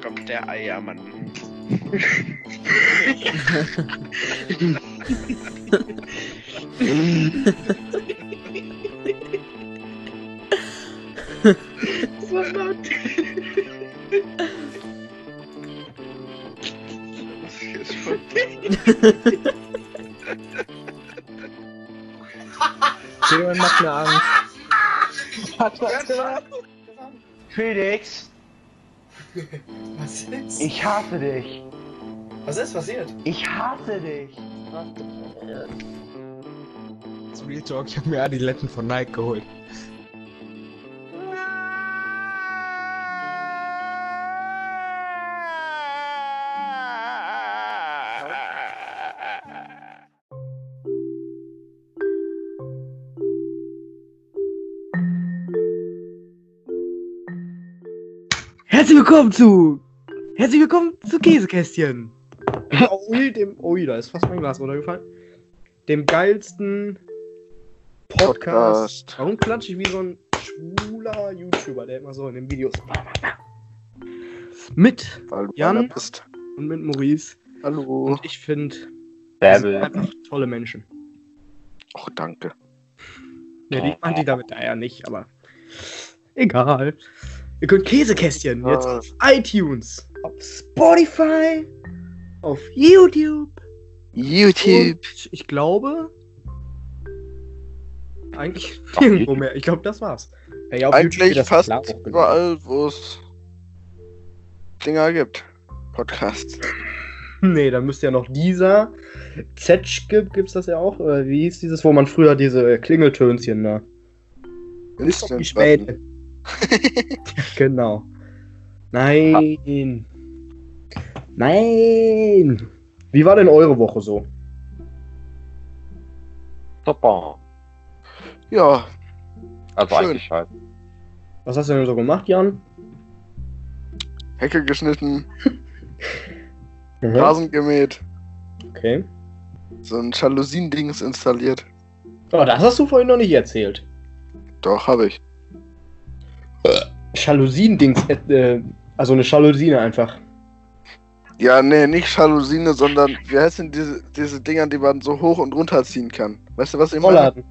kommt der Eiermann. Das? Ist Jemand macht mir Angst. Felix, Was ist? ich hasse dich. Was ist passiert? Ich hasse dich. Das Real Talk, ich habe mir Adiletten von Nike geholt. Herzlich willkommen zu. Herzlich willkommen zu Käsekästchen. Ui, dem. Ui, da ist fast mein Glas runtergefallen. Dem geilsten Podcast. Podcast. Warum klatsche ich wie so ein schwuler YouTuber, der immer so in den Videos. Mit Weil du Jan? und mit Maurice. Hallo. Und ich finde, das sind Bärbel. einfach tolle Menschen. Oh, danke. Ja, die meinte ich damit ja nicht, aber egal. Ihr könnt Käsekästchen jetzt Ja. auf iTunes, auf Spotify, auf YouTube. YouTube. Und ich glaube, eigentlich nirgendwo mehr. Ich glaube, das war's. Ja, Eigentlich fast klar hochgeladen. überall, wo es Dinger gibt. Podcasts. Nee, dann müsste ja noch dieser Zetsch gibt, gibt's das ja auch. Oder wie hieß dieses, wo man früher diese Klingeltönchen da. Ist doch die Späte. genau. Nein. Nein. Wie war denn eure Woche so? Super. Ja, Also Schön. eigentlich halt. Was hast du denn so gemacht, Jan? Hecke geschnitten, Mhm. Rasen gemäht, Okay. so ein Jalousien-Dings installiert. Oh, das hast du vorhin noch nicht erzählt. Doch, habe ich. Jalousien-Dings, äh, also eine Jalousine einfach. Ja, nee, nicht Jalousine, sondern wie heißen diese, diese Dinger, die man so hoch und runter ziehen kann? Weißt du, was ich meine? Rollladen.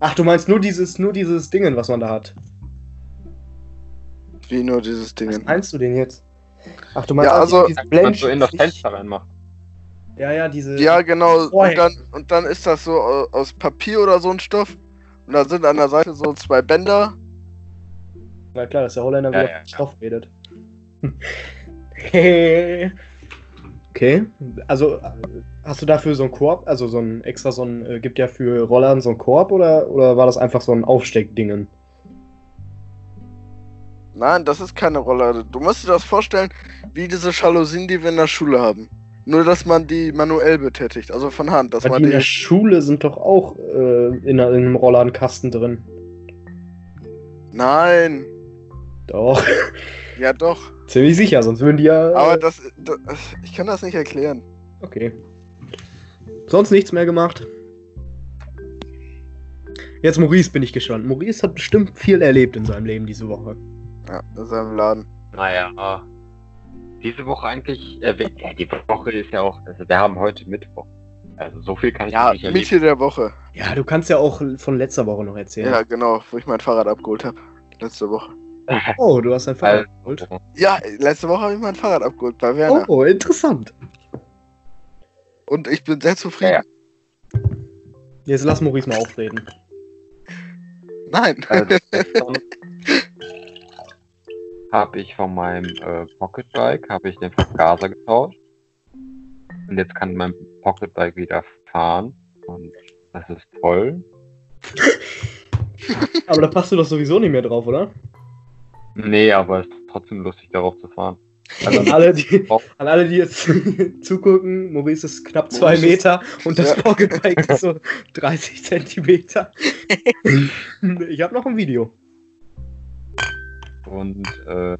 Ach, du meinst nur dieses, nur dieses Dingen, was man da hat. Wie nur dieses Ding. Was meinst du denn jetzt? Ach, du meinst Ja, auch also- dieses Wenn du in das Blend- Fenster reinmachst. Ja, ja, diese. Ja, genau. Vorhänge. Und dann, und dann ist das so au- aus Papier oder so ein Stoff. Und da sind an der Seite so zwei Bänder. Na klar, dass der Holländer Ja, wieder ja, ja, Stoff redet. okay. Also hast du dafür so einen Korb, also so ein extra so ein, äh, gibt ja für Rollern so einen Korb oder, oder war das einfach so ein Aufsteckdingen? Nein, das ist keine Rollade. Du musst dir das vorstellen, wie diese Jalousien, die wir in der Schule haben. Nur, dass man die manuell betätigt, also von Hand. Dass Weil man die in der. Schule sind doch auch äh, in, in einem Rollladenkasten drin. Nein. Doch. Ja, doch. Ziemlich sicher, sonst würden die ja. Aber das, das. Ich kann das nicht erklären. Okay. Sonst nichts mehr gemacht. Jetzt Maurice bin ich gespannt. Maurice hat bestimmt viel erlebt in seinem Leben diese Woche. Ja, in seinem Laden. Naja. Diese Woche eigentlich. Äh, die Woche ist ja auch. Also wir haben heute Mittwoch. Also so viel kann ich Ja, nicht erleben. Mitte der Woche. Ja, du kannst ja auch von letzter Woche noch erzählen. Ja, genau, wo ich mein Fahrrad abgeholt habe. Letzte Woche. Oh, du hast dein Fahrrad Also, geholt. Ja, letzte Woche habe ich mein Fahrrad abgeholt bei Werner. Oh, interessant. Und ich bin sehr zufrieden. Ja, Jetzt lass Maurice mal aufreden. Nein. Also, habe ich von meinem äh, Pocketbike habe ich den Vergaser getauscht. Und jetzt kann mein Pocketbike wieder fahren. Und das ist toll. Aber da passt du doch sowieso nicht mehr drauf, oder? Nee, aber es ist trotzdem lustig, darauf zu fahren. Also an alle, die, an alle, die jetzt zugucken, Maurice ist knapp zwei Maurice ist- Meter und das Ja. Pocketbike ist so 30 Zentimeter. ich habe noch ein Video. Und äh,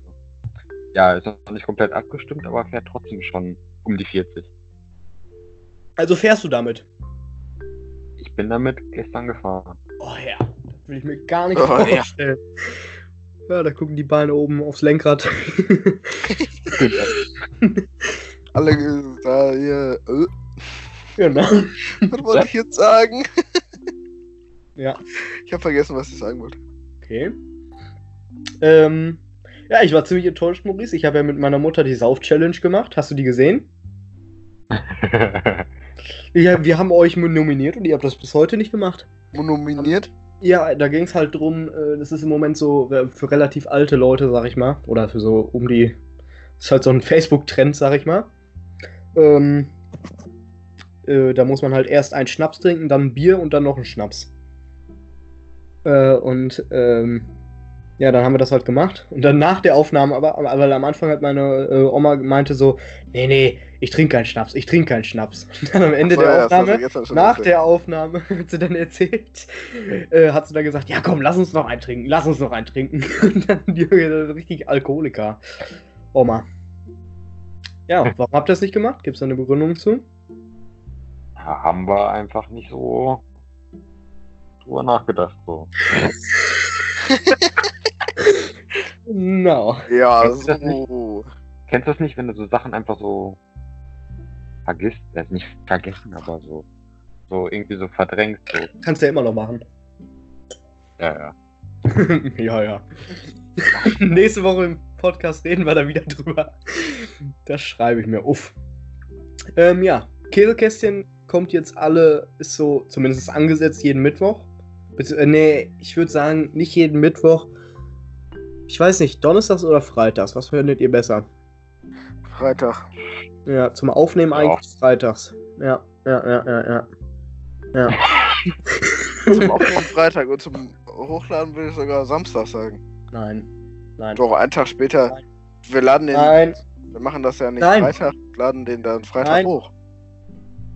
ja, ist noch nicht komplett abgestimmt, aber fährt trotzdem schon um die 40. Also fährst du damit? Ich bin damit gestern gefahren. Oh ja, das will ich mir gar nicht Oh ja. vorstellen. Ja, da gucken die Beine oben aufs Lenkrad. Alle äh, da hier. Äh, Genau. was wollte ich jetzt sagen? Ja. Ich habe vergessen, was ich sagen wollte. Okay. Ähm, ja, ich war ziemlich enttäuscht, Maurice. Ich habe ja mit meiner Mutter die Sauf-Challenge gemacht. Hast du die gesehen? Ja, wir haben euch nominiert und ihr habt das bis heute nicht gemacht. Monominiert? Ja, da ging es halt drum, äh, das ist im Moment so äh, für relativ alte Leute, sag ich mal. Oder für so um die. Das ist halt so ein Facebook-Trend, sag ich mal. Ähm, äh, da muss man halt erst einen Schnaps trinken, dann ein Bier und dann noch einen Schnaps. Äh, und ähm, ja, dann haben wir das halt gemacht. Und dann nach der Aufnahme, aber, aber am Anfang hat meine äh, Oma meinte so, nee, nee, ich trinke keinen Schnaps, ich trinke keinen Schnaps. Und dann am Ende so, der ja, Aufnahme, nach erzählt. der Aufnahme, hat sie dann erzählt, äh, hat sie dann gesagt, ja komm, lass uns noch einen trinken, lass uns noch einen trinken. Und dann die äh, richtig Alkoholiker. Oma. Ja, warum habt ihr das nicht gemacht? Gibt es da eine Begründung zu? Ja, haben wir einfach nicht so drüber nachgedacht. So. No. Ja, Kennst du so. Kennst du das nicht, wenn du so Sachen einfach so vergisst? Äh, nicht vergessen, aber so, so irgendwie so verdrängst. So. Kannst du ja immer noch machen. Ja, ja. ja, ja. Nächste Woche im Podcast reden wir da wieder drüber. Das schreibe ich mir. Uff. Ähm, ja, Käsekästchen kommt jetzt alle, ist so zumindest angesetzt jeden Mittwoch. Bezieh äh, nee, ich würde sagen, nicht jeden Mittwoch. Ich weiß nicht, Donnerstags oder Freitags? Was findet ihr besser? Freitag. Ja, zum Aufnehmen Ja. eigentlich freitags. Ja, ja, ja, ja, ja. Ja. Zum Aufnehmen Freitag und zum Hochladen würde ich sogar Samstag sagen. Nein. Nein. Doch, einen Tag später. Nein. Wir laden den. Nein. Wir machen das ja nicht Nein. Freitag, laden den dann Freitag Nein. hoch.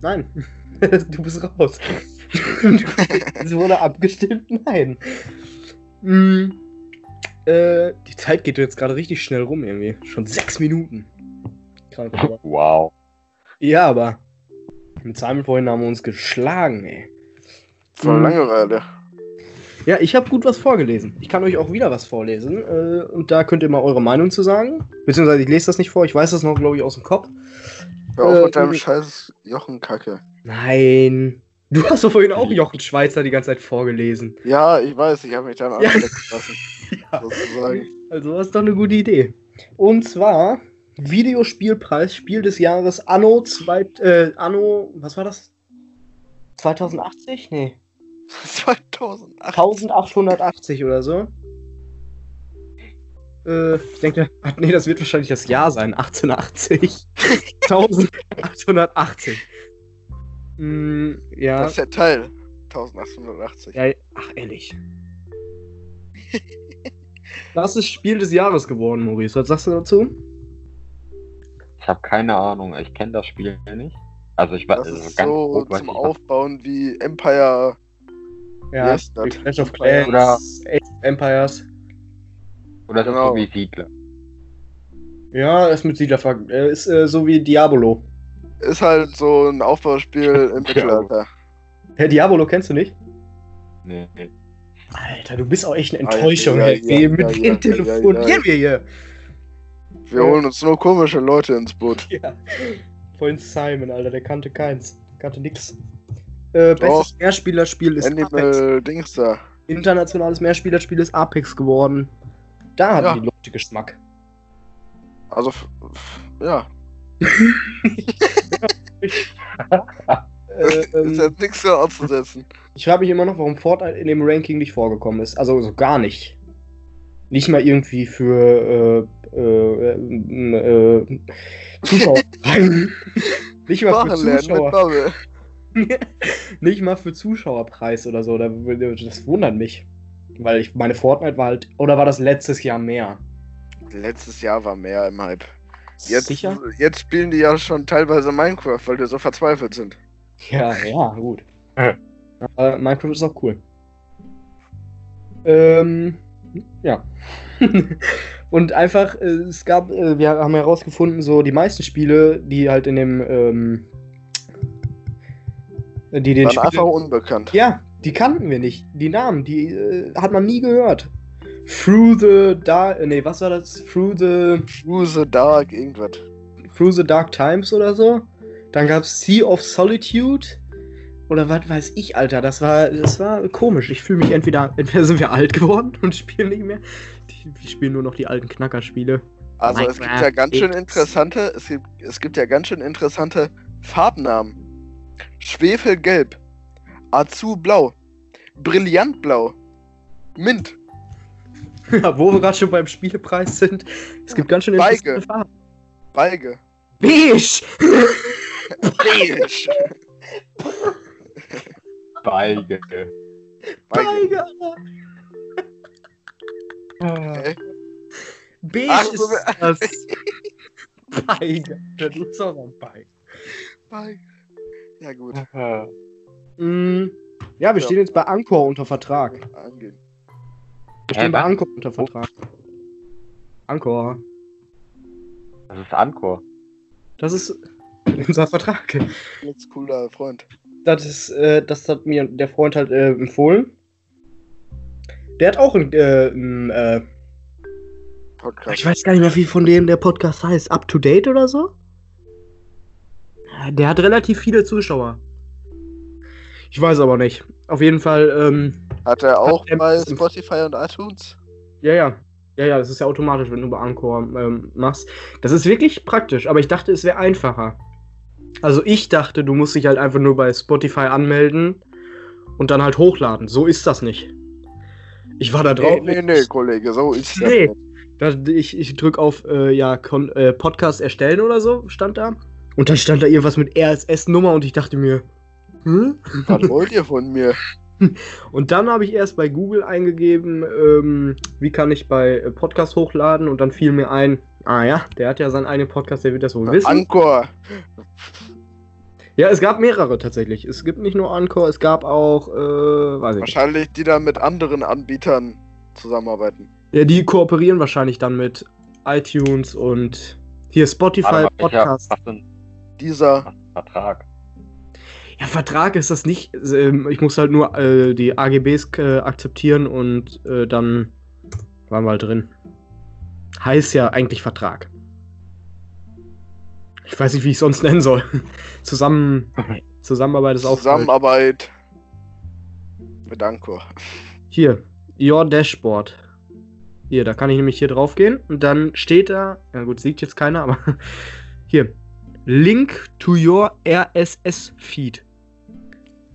Nein. du bist raus. Es wurde abgestimmt, nein. Mm, äh, die Zeit geht jetzt gerade richtig schnell rum irgendwie. Schon sechs Minuten. Krank, aber. Wow. Ja, aber mit Simon vorhin haben wir uns geschlagen, ey. Voll Mhm. Langeweile. Ja, ich habe gut was vorgelesen. Ich kann euch auch wieder was vorlesen. Äh, und da könnt ihr mal eure Meinung zu sagen. Beziehungsweise ich lese das nicht vor, ich weiß das noch, glaube ich, aus dem Kopf. Hör auf Äh, mit deinem äh, scheiß Jochenkacke. Nein. Du hast doch vorhin auch Jochen Schweizer die ganze Zeit vorgelesen. Ja, ich weiß, ich habe mich dann Ja. lassen. Sozusagen. Also das ist doch eine gute Idee. Und zwar Videospielpreis Spiel des Jahres Anno 2, äh, Anno, was war das? 2080? Nee, 2008. 1880 oder so. Äh, ich denke, nee, das wird wahrscheinlich das Jahr sein, 1880. 1880. Mm, ja. Das ist der Teil. 1880. Ja, ach, ehrlich. Das ist Spiel des Jahres geworden, Maurice. Was sagst du dazu? Ich habe keine Ahnung. Ich kenne das Spiel nicht. Also ich weiß Das also ist ganz so grob zum ich, was- Aufbauen wie Empire. Ja, Yes, wie das- Clash of Clans, Oder- Age of Empires. Oder Genau. ist so wie Siedler. Ja, ist mit Siedler ver- äh, ist äh, so wie Diabolo. Ist halt so ein Aufbauspiel im Mittelalter. Herr Diabolo kennst du nicht? Nee, nee. Alter, du bist auch echt eine ja, Enttäuschung. ja, ey. ja, Wie- ja, mit ja, wem ja, telefonieren ja, ja. wir hier? Wir Ja. holen uns nur komische Leute ins Boot. Ja. Vorhin Simon, Alter, der kannte keins. Kannte nix. Äh, bestes Mehrspielerspiel ist Apex. Animal Dings da. Internationales Mehrspielerspiel ist Apex geworden. Da hatten Ja. die Leute Geschmack. Also, ja. Äh, Ist ähm, jetzt nichts mehr auszusetzen. ich frage mich immer noch, warum Fortnite in dem Ranking nicht vorgekommen ist. Also so gar nicht. Nicht mal irgendwie für äh, äh, äh, Zuschauer. nicht mal für Zuschauer. Nicht mal für Zuschauerpreis oder so. Da- Das wundert mich. Weil ich meine Fortnite war halt. Oder war das letztes Jahr mehr? Letztes Jahr war mehr im Hype. Jetzt, Sicher? jetzt spielen die ja schon teilweise Minecraft, weil die so verzweifelt sind. Ja, ja, gut. Ja. Aber Minecraft ist auch cool. Ähm, ja. Und einfach, äh, es gab, äh, wir haben herausgefunden, so die meisten Spiele, die halt in dem, ähm, die den Waren einfach unbekannt. ja, die kannten wir nicht. Die Namen, die äh, hat man nie gehört. Through the Dark. Nee, was war das? Through the. Through the Dark, irgendwas. Through the Dark Times oder so. Dann gab's Sea of Solitude. Oder was weiß ich, Alter. Das war, das war komisch. Ich fühle mich entweder, entweder sind wir alt geworden und spielen nicht mehr. Wir spielen nur noch die alten Knackerspiele. Also es gibt ja ganz schön interessante, es gibt, es gibt ja ganz schön interessante Farbnamen. Schwefelgelb, Azublau, Brillantblau, Mint, Ja, wo wir gerade schon beim Spielepreis sind. Es gibt ganz schön Beige. interessante Farben. Beige, Beige! Beige, Beige. Beige. Beige, Alter. Hä? Beige Ach, ist das. Beige. Das ist auch ein Beige. Beige. Ja gut, Mm, ja, wir Ja. stehen jetzt bei Anchor unter Vertrag. angehen. Wir stehen Hä, bei? Anchor unter Vertrag. Anchor. Das ist Anchor. Das ist unser Vertrag. Jetzt cooler Freund. Das ist, äh, das hat mir der Freund halt äh, empfohlen. Der hat auch ein, äh, ein äh, Podcast. ich weiß gar nicht mehr, wie von dem der Podcast heißt. Up to date oder so? Der hat relativ viele Zuschauer. Ich weiß aber nicht. Auf jeden Fall, ähm, Hat er auch Hat bei Spotify und iTunes? ja, ja. Ja, ja, das ist ja automatisch, wenn du bei Anchor ähm, machst. Das ist wirklich praktisch, aber ich dachte, es wäre einfacher. Also ich dachte, du musst dich halt einfach nur bei Spotify anmelden und dann halt hochladen. So ist das nicht. Ich war da drauf. Nee, nee, nee, Kollege, so ist das Nee. nicht. Da, ich ich drücke auf äh, ja, Kon äh, Podcast erstellen oder so, stand da. Und dann stand da irgendwas mit RSS-Nummer und ich dachte mir, hm? Was wollt ihr von mir? Und dann habe ich erst bei Google eingegeben, ähm, wie kann ich bei äh, Podcast hochladen und dann fiel mir ein, ah ja, der hat ja seinen eigenen Podcast, der wird das wohl wissen. Anchor. ja, es gab mehrere tatsächlich. Es gibt nicht nur Anchor, es gab auch, äh, weiß ich nicht. Wahrscheinlich, die da mit anderen Anbietern zusammenarbeiten. Ja, die kooperieren wahrscheinlich dann mit iTunes und hier Spotify Podcast. Dieser, Vertrag? Ja, Vertrag ist das nicht. Ähm, Ich muss halt nur äh, die AGBs äh, akzeptieren und äh, dann waren wir halt drin. Heißt ja eigentlich Vertrag. Ich weiß nicht, wie ich es sonst nennen soll. Zusammen, Zusammenarbeit ist auch. Zusammenarbeit mit Anchor. Hier, Your Dashboard. Hier, da kann ich nämlich hier drauf gehen und dann steht da, ja gut, sieht jetzt keiner, aber hier, Link to your RSS feed.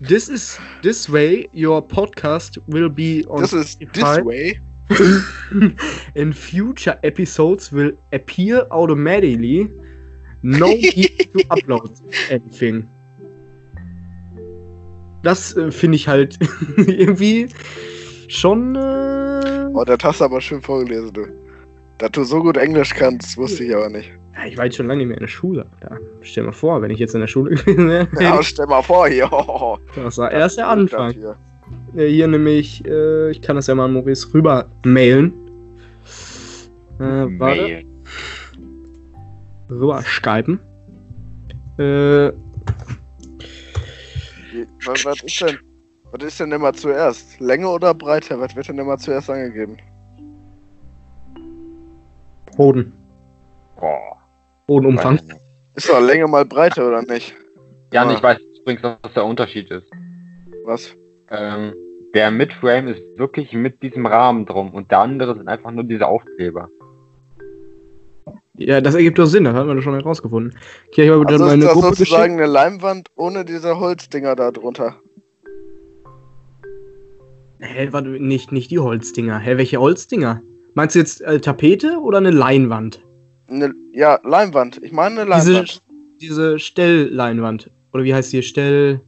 This is this way your podcast will be on This is this way. and future episodes will appear automatically. No need to upload anything. Das äh, finde ich halt irgendwie schon. Äh, Oh, das hast du aber schön vorgelesen, du. Dass du so gut Englisch kannst, wusste ich aber nicht. Ja, ich war jetzt schon lange nicht mehr in der Schule. Da, stell mal vor, wenn ich jetzt in der Schule gewesen wäre. Ja, stell mal vor hier. Das war erst der Anfang. Hier. Äh, Hier nämlich, äh, ich kann das ja mal an Maurice rüber mailen. Äh, warte. Mail. Rüber skypen. Äh, Wie- Was, was ist denn? Was ist denn immer zuerst? Länge oder Breite? Was wird denn immer zuerst angegeben? Hoden. Boah. Nicht. Ist doch Länge mal Breite oder nicht? Jan, Ah. ich weiß übrigens, was der Unterschied ist. Was? Ähm, der Midframe ist wirklich mit diesem Rahmen drum und der andere sind einfach nur diese Aufkleber. Ja, das ergibt doch Sinn, das hat man doch schon herausgefunden. Okay, ich habe Also ist meine das Gruppe sozusagen geschickt. eine Leinwand ohne diese Holzdinger da drunter. Hä, warte, nicht, nicht die Holzdinger. Hä, welche Holzdinger? Meinst du jetzt äh, Tapete oder eine Leinwand? Eine, ja, Leinwand. Ich meine eine Diese, Leinwand. diese Stellleinwand. Oder wie heißt die? Stell.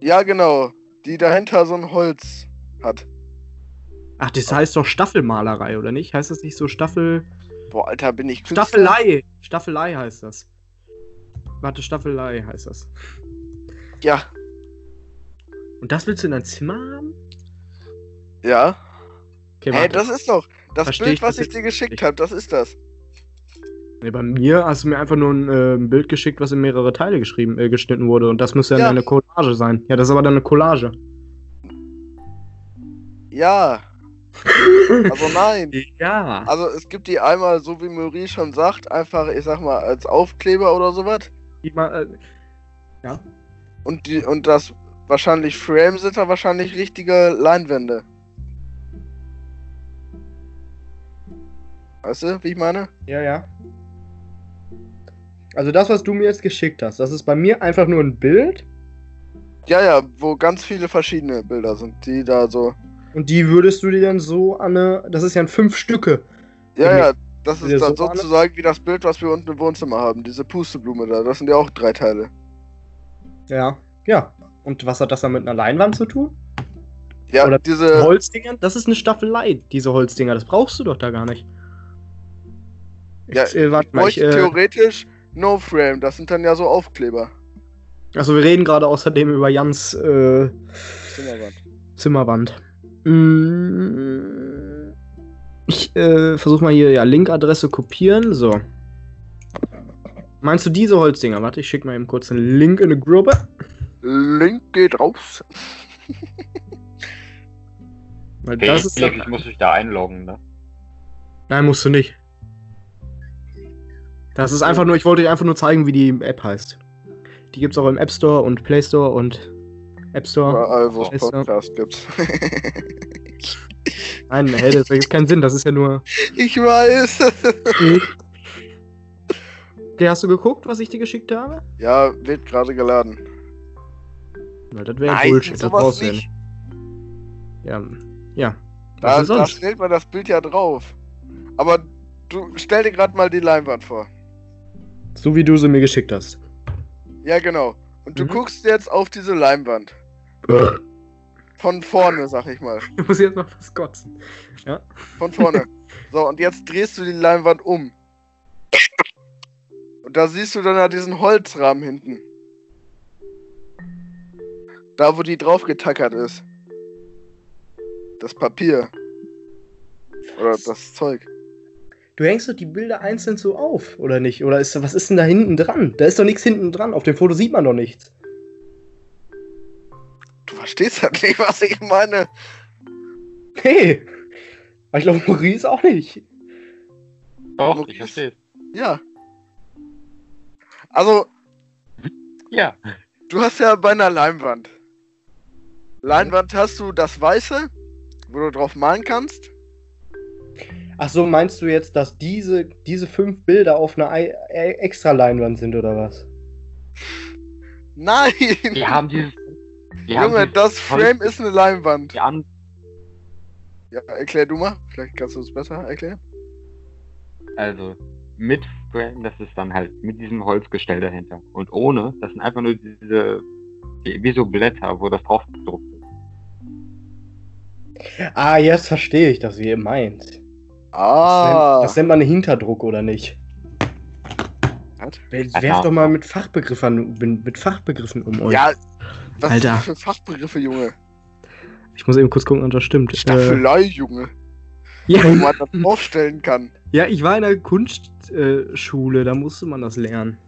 Ja, genau. Die dahinter so ein Holz hat. Ach, das heißt doch Staffelmalerei, oder nicht? Heißt das nicht so Staffel. Boah, Alter, bin ich Künstler? Staffelei! Staffelei heißt das. Warte, Staffelei heißt das. Ja, Und das willst du in dein Zimmer haben? ja. Okay, Hey, das ist doch das Versteh Bild, ich was ich dir geschickt habe. Das ist das. Nee, bei mir hast du mir einfach nur ein, äh, ein Bild geschickt, was in mehrere Teile geschrieben, äh, geschnitten wurde. Und das müsste dann Ja. eine Collage sein. Ja, das ist aber dann eine Collage. Ja, Also nein. Ja. Also es gibt die einmal, so wie Maurice schon sagt, einfach, ich sag mal, als Aufkleber oder sowas. Die mal, äh, Und die und das wahrscheinlich Frame sind da wahrscheinlich richtige Leinwände. Weißt du, wie ich meine? ja, ja. Also das, was du mir jetzt geschickt hast, das ist bei mir einfach nur ein Bild Ja, ja, wo ganz viele verschiedene Bilder sind, die da so. und die würdest du dir dann so an eine, das ist ja ein fünf Stücke. Ja, ja, das ist dann so sozusagen wie das Bild, was wir unten im Wohnzimmer haben. Diese Pusteblume da, das sind ja auch drei Teile. Ja. Ja. Und was hat das dann mit einer Leinwand zu tun? Ja, Oder diese. Holzdinger? Das ist eine Staffelei, diese Holzdinger. Das brauchst du doch da gar nicht. Ja, ich, äh, warte mal, ich, äh, theoretisch No Frame, das sind dann ja so Aufkleber. also wir reden gerade außerdem über Jans äh, Zimmerwand. Zimmerwand. Mm, Ich äh, versuche mal hier ja Linkadresse kopieren. So. Meinst du diese Holzdinger? Warte, ich schicke mal eben kurz einen Link in eine Gruppe. Link geht raus. Weil das ist ich muss mich da einloggen, ne? Nein, musst du nicht. Das ist einfach nur, ich wollte dir einfach nur zeigen, wie die App heißt. Die gibt's auch im App Store und Play Store und App Store. Überall, wo es. Podcast gibt. Nein, hey, das ergibt keinen Sinn, das ist ja nur. ich weiß. Okay, hast du geguckt, was ich dir geschickt habe? ja, wird gerade geladen. Weil das wäre Bullshit, das brauchst du ja nicht. Ja. Ja. Was Da, da stellt man das Bild ja drauf. Aber du stell dir gerade mal die Leinwand vor. So wie du sie mir geschickt hast. Ja, genau. Und du Mhm. guckst jetzt auf diese Leinwand. Von vorne, sag ich mal. Ich muss jetzt noch was kotzen. Von vorne. so, und jetzt drehst du die Leinwand um. Und da siehst du dann ja diesen Holzrahmen hinten. Da, wo die draufgetackert ist. Das Papier. Oder das Zeug. Du hängst doch die Bilder einzeln so auf, oder nicht? Oder ist was ist denn da hinten dran? Da ist doch nichts hinten dran. Auf dem Foto sieht man doch nichts. Du verstehst halt nicht, was ich meine. Hey! Aber ich glaube, Maurice auch nicht. Maurice? ich verstehe. Ja. Also, Ja. du hast ja bei einer Leinwand. Leinwand hast du das Weiße, wo du drauf malen kannst. Ach so, meinst du jetzt, dass diese, diese fünf Bilder auf einer Ei- äh, extra Leinwand sind oder was? Nein! Wir haben dieses. Wir haben Junge, dieses das Frame ist eine Leinwand. an, Ja, erklär du mal. Vielleicht kannst du es besser erklären. also mit Frame, das ist dann halt mit diesem Holzgestell dahinter. Und ohne, das sind einfach nur diese, wie wie so Blätter, wo das drauf gedruckt ist. Ah, jetzt verstehe ich das, wie ihr meint. Das, Ah. das nennt man einen Hinterdruck, oder nicht? Was? Werft Alter. doch mal mit Fachbegriffen, mit Fachbegriffen um euch. Ja, was Alter. für Fachbegriffe, Junge? Ich muss eben kurz gucken, ob das stimmt. Äh, Staffelei, Junge. ja, Wo man das aufstellen kann. ja, ich war in der Kunstschule, äh, Schule, da musste man das lernen.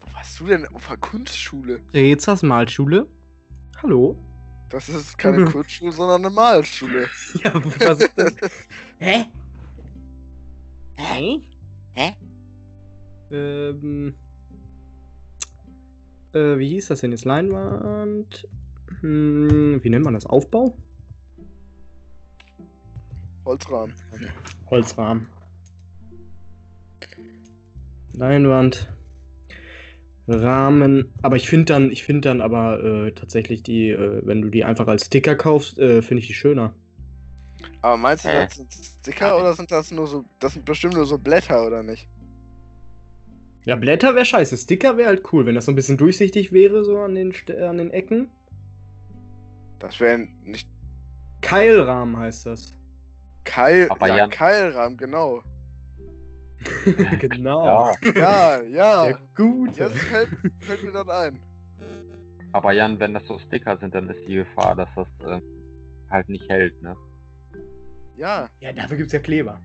Wo warst du denn auf der Kunstschule? Rezas Malschule. Hallo? Das ist keine. Kunstschule, sondern eine Malschule. Ja, was ist das? Hä? Hä? Hä? Ähm. Äh, wie hieß das denn jetzt? Leinwand? Hm, wie nennt man das? Aufbau? Holzrahmen. Holzrahmen. Leinwand. Rahmen. Aber ich finde dann, ich finde dann aber äh, tatsächlich die, äh, wenn du die einfach als Sticker kaufst, äh, finde ich die schöner. Aber meinst du, Hä? das sind Sticker oder sind das nur so. Das sind bestimmt nur so Blätter, oder nicht? Ja, Blätter wäre scheiße. Sticker wäre halt cool, wenn das so ein bisschen durchsichtig wäre, so an den, St- an den Ecken. Das wären nicht Keilrahmen heißt das. Keil. Aber ja, Jan- Keilrahmen, genau. genau. Ja, Ja, ja. Der Gute. Jetzt fällt, fällt mir das ein. aber Jan, wenn das so Sticker sind, dann ist die Gefahr, dass das ähm, halt nicht hält, ne? Ja. Ja, dafür gibt's ja Kleber.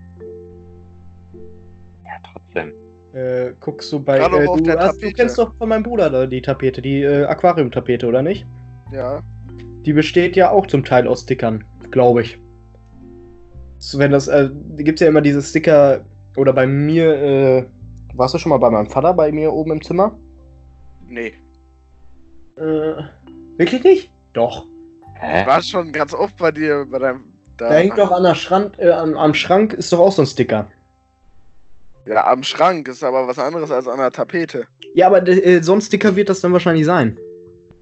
Ja, trotzdem. Äh, guckst du bei. Äh, du, der hast, du kennst doch von meinem Bruder da die Tapete, die äh, Aquariumtapete, oder nicht? Ja. Die besteht ja auch zum Teil aus Stickern, glaube ich. So, wenn das, äh, gibt's ja immer diese Sticker, oder bei mir, äh, warst du schon mal bei meinem Vater bei mir oben im Zimmer? Nee. Äh, wirklich nicht? Doch. Ich Hä? war schon ganz oft bei dir, bei deinem. Da, Da hängt doch an der Schrank, äh, am, am Schrank ist doch auch so ein Sticker. Ja, am Schrank ist aber was anderes als an der Tapete. Ja, aber äh, so ein Sticker wird das dann wahrscheinlich sein.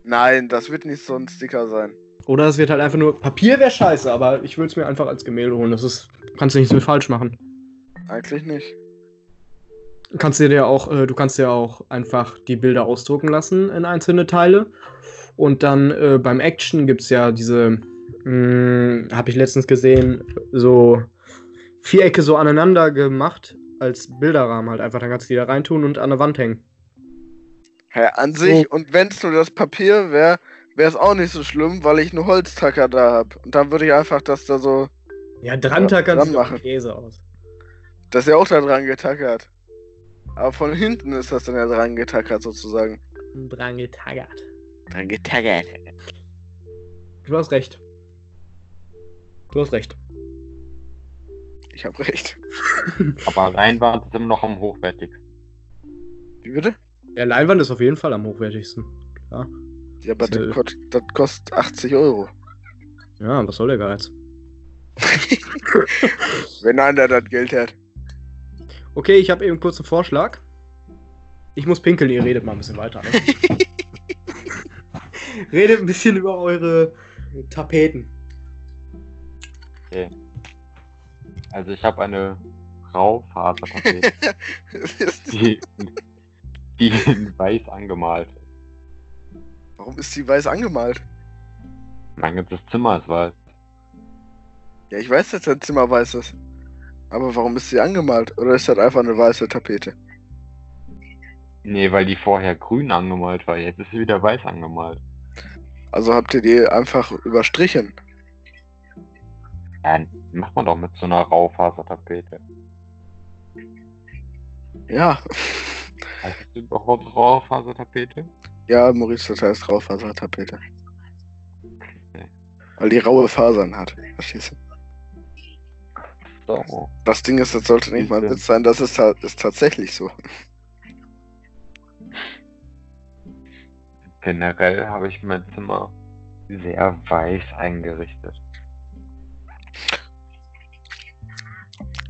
Nein, das wird nicht so ein Sticker sein. Oder es wird halt einfach nur. Papier wäre scheiße, aber ich würde es mir einfach als Gemälde holen. Das ist. Kannst du nichts mit falsch machen. Eigentlich nicht. Kannst dir ja auch, äh, du kannst ja auch einfach die Bilder ausdrucken lassen in einzelne Teile. Und dann äh, beim Action gibt es ja diese, habe ich letztens gesehen, so Vierecke so aneinander gemacht als Bilderrahmen halt einfach. Dann kannst du die da reintun und an der Wand hängen. Hä, an sich, und wenn es nur das Papier wäre, wäre es auch nicht so schlimm, weil ich einen Holztacker da habe. Und dann würde ich einfach das da so. Ja, dran tackern sieht machen. Käse aus. Das ist ja auch da dran getackert. Aber von hinten ist das dann ja dran getackert sozusagen. Dran getaggert. Dran getackert. Du hast recht. Du hast recht. Ich hab recht. Aber Leinwand ist immer noch am hochwertigsten. Wie bitte? Ja, Leinwand ist auf jeden Fall am hochwertigsten. Klar. Ja, aber Äh. das, kot- das kostet 80 Euro. Ja, was soll der Geiz? Wenn einer das Geld hat. Okay, ich habe eben kurz einen Vorschlag. Ich muss pinkeln, ihr redet mal ein bisschen weiter. Ne? redet ein bisschen über eure Tapeten. Also ich habe eine Raufasertapete, die, die in weiß angemalt ist. Warum ist die weiß angemalt? Mein ganzes Zimmer ist weiß. Ja, ich weiß, dass dein Zimmer weiß ist. Aber warum ist sie angemalt? Oder ist das einfach eine weiße Tapete? Nee, weil die vorher grün angemalt war. Jetzt ist sie wieder weiß angemalt. Also habt ihr die einfach überstrichen? Ja, macht man doch mit so einer Raufasertapete. Ja. Heißt das überhaupt Raufasertapete? Ja, Maurice, das heißt Raufasertapete. Weil die raue Fasern hat. Verstehst du? So. Das Ding ist, das sollte nicht mal ein. Witz sein, das ist, ist tatsächlich so. Generell habe ich mein Zimmer sehr weiß eingerichtet.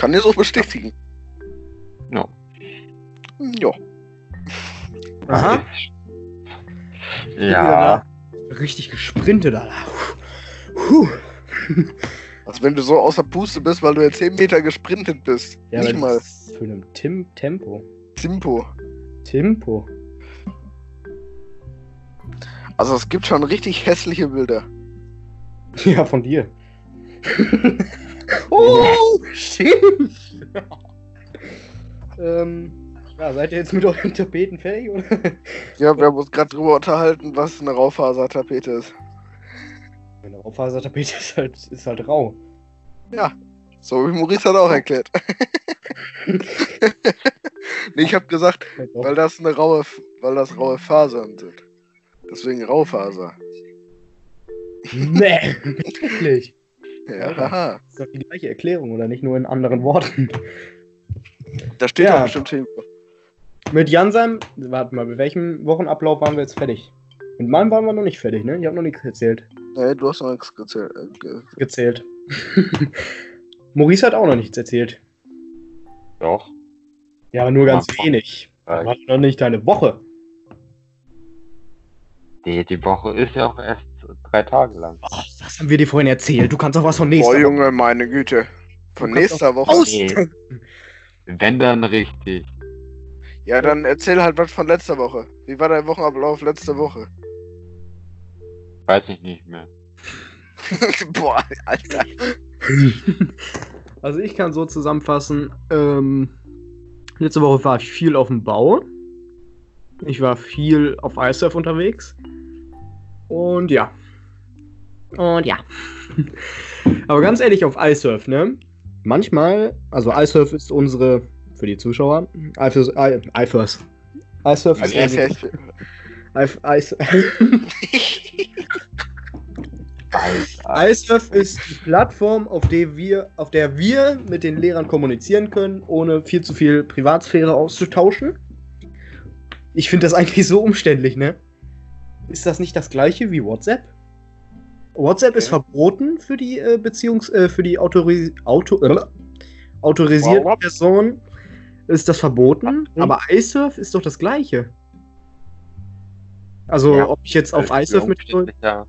Kann ihr so bestätigen? Ja. Ja. Aha. Ja. Richtig gesprintet, Alter. Puh. Als wenn du so außer Puste bist, weil du jetzt 10 Meter gesprintet bist. Ja, nicht mal. das ist für ein Tim Tempo. Simpo. Tempo. Also es gibt schon richtig hässliche Bilder. Ja, von dir. Oh, stimmt. ähm, ja, seid ihr jetzt mit euren Tapeten fertig, oder? Ja, wir haben uns gerade drüber unterhalten, was eine Raufasertapete ist. Eine Raufasertapete ist halt, ist halt rau. So wie Maurice hat auch erklärt. nee, ich habe gesagt, weil das eine raue, weil das raue Fasern sind. Deswegen Raufaser. Nee, wirklich. Ja. Das ist doch die gleiche Erklärung, oder nicht nur in anderen Worten. Da steht Ja. doch bestimmt hin. Mit Jansheim, warte mal, mit welchem Wochenablauf waren wir jetzt fertig? Mit meinem waren wir noch nicht fertig, ne? Ich habe noch nichts erzählt. Nee, du hast noch nichts gezählt. äh, ge- Gezählt. Maurice hat auch noch nichts erzählt. Doch. Ja, aber nur ganz Ja. wenig. War noch nicht deine Woche. Die, die Woche ist ja auch erst drei Tage lang. Oh, was haben wir dir vorhin erzählt? Du kannst doch was von nächster Boah, Woche Junge, meine Güte. Von nächster Woche. aus- Nee. Wenn dann richtig. Ja, dann erzähl halt was von letzter Woche. Wie war dein Wochenablauf letzte Woche? Weiß ich nicht mehr. Boah, Alter. Also ich kann so zusammenfassen, ähm, letzte Woche war ich viel auf dem Bau. Ich war viel auf iSurf unterwegs. Und ja. Und ja. Aber ganz ehrlich, auf iSurf, ne? Manchmal, also iSurf ist unsere, für die Zuschauer, iFirst, iFirst. iSurf ist Also unsere, Heftig. I- Ice- Alter. iSurf ist die Plattform, auf der, wir, auf der wir mit den Lehrern kommunizieren können, ohne viel zu viel Privatsphäre auszutauschen. Ich finde das eigentlich so umständlich, ne? Ist das nicht das gleiche wie WhatsApp? WhatsApp ist verboten für die äh, Beziehungs äh, für die Autori Auto äh, autorisierten Wow. Personen. Ist das verboten? Aber iSurf ist doch das gleiche. Also, Ja. ob ich jetzt auf iSurf mit Ja,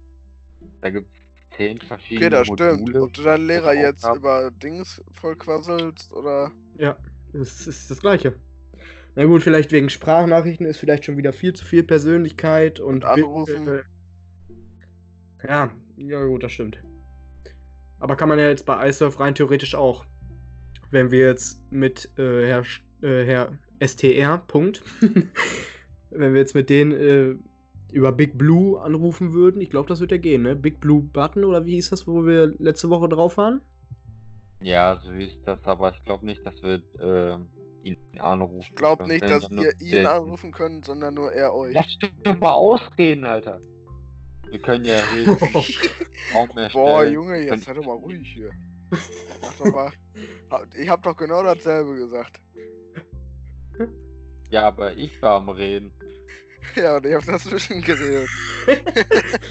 da gibt es zehn verschiedene Okay, das stimmt. Module. Ob du deinen Lehrer jetzt Aufgaben. über Dings voll quasselst oder. Ja, es ist das Gleiche. Na gut, vielleicht wegen Sprachnachrichten ist vielleicht schon wieder viel zu viel Persönlichkeit und, Und Anrufen. Äh, ja, ja gut, das stimmt. Aber kann man ja jetzt bei iSurf rein theoretisch auch. Wenn wir jetzt mit äh, Herr, äh, Herr STR, Punkt, wenn wir jetzt mit denen äh, über Big Blue anrufen würden, ich glaube, das wird ja gehen, ne? Big Blue Button oder wie hieß das, wo wir letzte Woche drauf waren? Ja, so ist das, aber ich glaube nicht, dass wir äh, ihn anrufen. Ich glaube nicht, dass nur- ihn anrufen könnt, sondern nur er euch. Lass dich mal ausreden, Alter. Wir können ja reden. Boah, Junge, jetzt Könnt- sei doch mal ruhig hier. Mach doch mal. Ich hab doch genau dasselbe gesagt. Ja, aber ich war am Reden. Ja, und ich hab dazwischen geredet.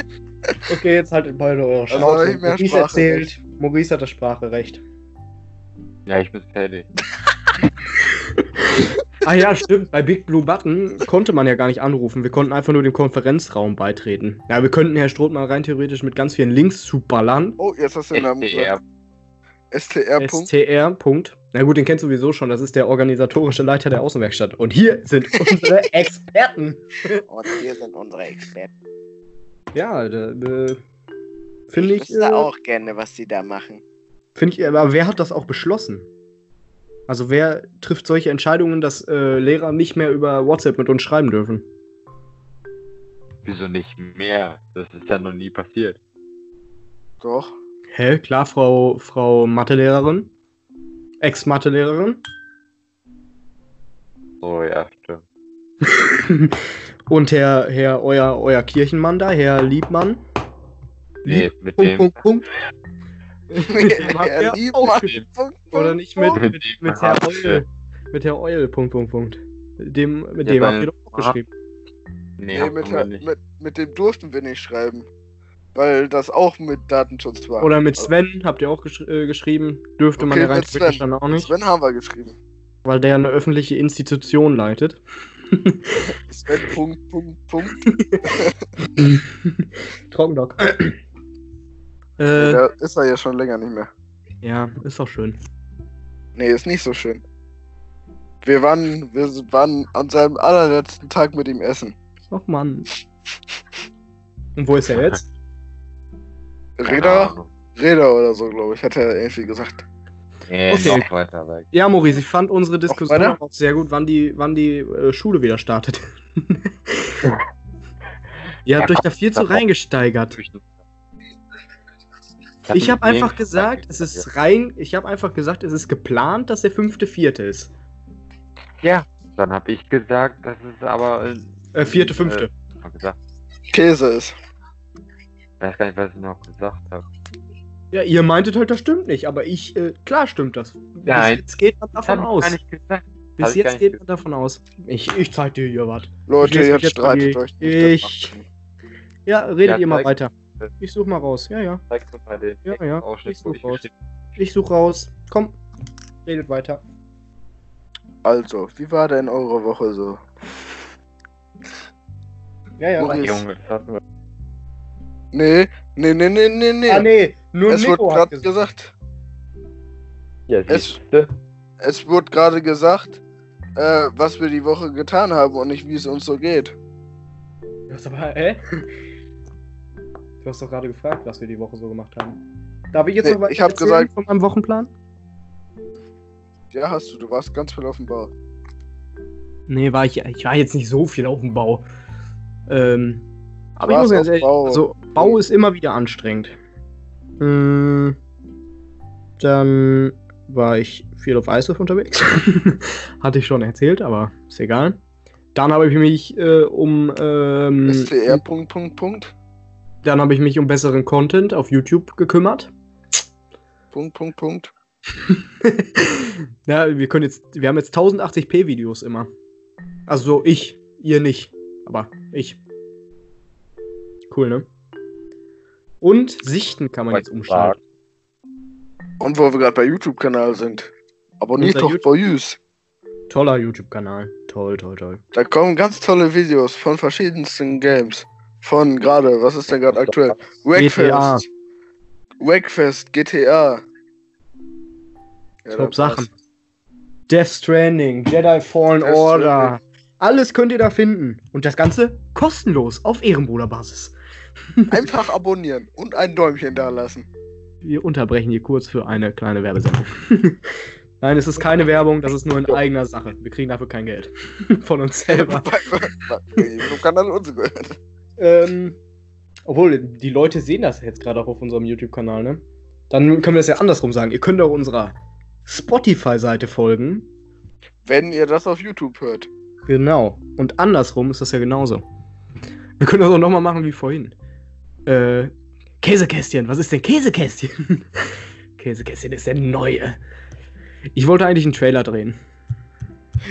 Okay, jetzt haltet beide eure Also Schnauze. mehr Maurice Spracherecht. erzählt. Maurice hat das Spracherecht. Ja, ich bin fertig. Ah ja, stimmt. Bei Big Blue Button konnte man ja gar nicht anrufen. Wir konnten einfach nur dem Konferenzraum beitreten. Ja, wir könnten Herr Strothmann rein theoretisch mit ganz vielen Links zuballern. Oh, jetzt hast du den Namen gesagt. STR. STR. Punkt. Na gut, den kennst du sowieso schon. Das ist der organisatorische Leiter der Außenwerkstatt. Und hier sind unsere Experten. Und wir sind unsere Experten. Ja, da, äh, finde Ich ich. wüsste Äh, auch gerne, was die da machen. Finde ich, aber wer hat das auch beschlossen? Also wer trifft solche Entscheidungen, dass äh, Lehrer nicht mehr über WhatsApp mit uns schreiben dürfen? Wieso nicht mehr? Das ist ja noch nie passiert. Doch. Hä, klar, Frau, Frau Mathelehrerin? Ex-Mathelehrerin? So, ja, stimmt. Und Herr, Herr, euer, euer Kirchenmann da, Herr Liebmann? Nee, mit Punkt, dem. Punkt, Punkt. Dem habt ihr liebt auch Mann. geschrieben. Punkt, Oder nicht mit, mit, mit Herr Eul. Mit Herr Eul, Punkt, Punkt, Punkt. Dem, mit Ja, dem habt ihr doch auch geschrieben. Nee, Nee, mit, nicht. mit, mit dem durften wir nicht schreiben. Weil das auch mit Datenschutz war. Oder mit Sven habt ihr auch gesch äh, geschrieben. Dürfte man Okay, ja rein mit Sven. theoretisch dann auch nicht. Sven haben wir geschrieben. Weil der eine öffentliche Institution leitet. Sven, Punkt, Punkt, Punkt. Trockendock. Äh, Der ist er ja schon länger nicht mehr. ja, ist doch schön. Nee, ist nicht so schön. Wir waren, wir waren an seinem allerletzten Tag mit ihm essen. Ach Mann. Und wo ist er jetzt? Räder. Räder oder so, glaube ich, hat er irgendwie gesagt. Nee, Okay. noch weiter weg. Ja, Maurice, ich fand unsere Diskussion weiter? auch sehr gut, wann die, wann die äh, Schule wieder startet. Ihr habt Ja, euch da viel zu auch. reingesteigert. Ich habe einfach gesagt, es ist rein, ich habe einfach gesagt, es ist geplant, dass der fünfte, vierte ist. Ja, dann habe ich gesagt, das ist aber. Äh, Äh, vierte, fünfte. Äh, hab gesagt, Käse ist. ich weiß gar nicht, was ich noch gesagt habe. Ja, ihr meintet halt, das stimmt nicht, aber ich, äh, klar stimmt das. Nein. Bis jetzt geht man davon Hab ich aus. gar nicht gesagt. Bis hab ich gar jetzt nicht geht man davon aus. Ich, ich zeig dir hier was. Leute, mich jetzt streitet euch nicht. Ich- Ja, redet Ja, ihr mal weiter. Ich such mal raus. Ja, ja. Zeig mir mal den Ja, ja, Ausschnitt, ich wo such ich raus. Ich such raus. Komm. Redet weiter. Also, wie war denn eure Woche so? Ja, ja. Maurice. Junge, das hat nur. Nee, nee, nee, nee, nee, nee. Ah, nee. Nur es wurde Nico hat gerade gesagt. gesagt, Ja, Es- es wurde gerade gesagt, äh, was wir die Woche getan haben und nicht wie es uns so geht. Du hast aber, hä? Du hast doch gerade gefragt, was wir die Woche so gemacht haben. Darf ich jetzt Nee, noch was ich hab erzählen gesagt- von meinem Wochenplan? Ja, hast du, du warst ganz viel auf dem Bau. Nee, war ich, ich war jetzt nicht so viel auf dem Bau. Ähm, aber ich muss ganz ehrlich, Bau. also Bau ist immer wieder anstrengend. Ähm, dann war ich viel auf Eishof unterwegs. Hatte ich schon erzählt, aber ist egal. Dann habe ich mich äh, um ähm, STR, Punkt, Punkt, Punkt. Dann habe ich mich um besseren Content auf YouTube gekümmert. Punkt, Punkt, Punkt. ja, wir können jetzt, wir haben jetzt 1080p Videos immer. Also so ich, ihr nicht, aber ich. Cool, ne? Und Sichten kann man jetzt umstellen. Und wo wir gerade bei YouTube-Kanal sind. Abonniert doch bei uns. Toller YouTube-Kanal. Toll, toll, toll. Da kommen ganz tolle Videos von verschiedensten Games. Von gerade, was ist denn gerade aktuell? GTA. Wackfest. Wackfest, GTA. Ja, Top Sachen. war's. Death Stranding, Jedi Fallen Death Order. Stranding. Alles könnt ihr da finden. Und das Ganze kostenlos auf Ehrenbruderbasis. Einfach abonnieren und ein Däumchen da lassen. Wir unterbrechen hier kurz für eine kleine Werbesendung. Nein, es ist keine Werbung, das ist nur in eigener Sache. Wir kriegen dafür kein Geld. Von uns selber. so kann dann uns gehört. Ähm, obwohl, die Leute sehen das jetzt gerade auch auf unserem YouTube-Kanal, ne? Dann können wir es ja andersrum sagen. Ihr könnt auch unserer Spotify-Seite folgen. Wenn ihr das auf YouTube hört. Genau. Und andersrum ist das ja genauso. Wir können das auch nochmal machen wie vorhin. Äh, Käsekästchen. Was ist denn Käsekästchen? Käsekästchen ist der neue. Ich wollte eigentlich einen Trailer drehen.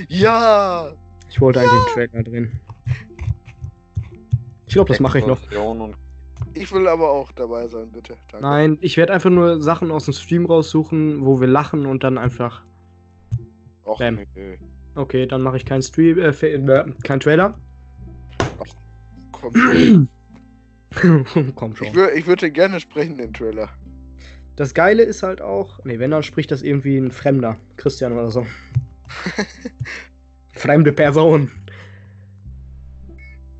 Ja! Ich wollte eigentlich einen Trailer drehen. Ich glaube, das mache ich noch. Ich will aber auch dabei sein, bitte. Danke. Nein, ich werde einfach nur Sachen aus dem Stream raussuchen, wo wir lachen und dann einfach. Och, Bam. nö. Okay, dann mache ich keinen Stream, äh, äh, kein Trailer. Komm schon. Komm schon. Ich, wür ich würde gerne sprechen, den Trailer. Das Geile ist halt auch, nee, wenn dann spricht das irgendwie ein Fremder, Christian oder so. Fremde Person.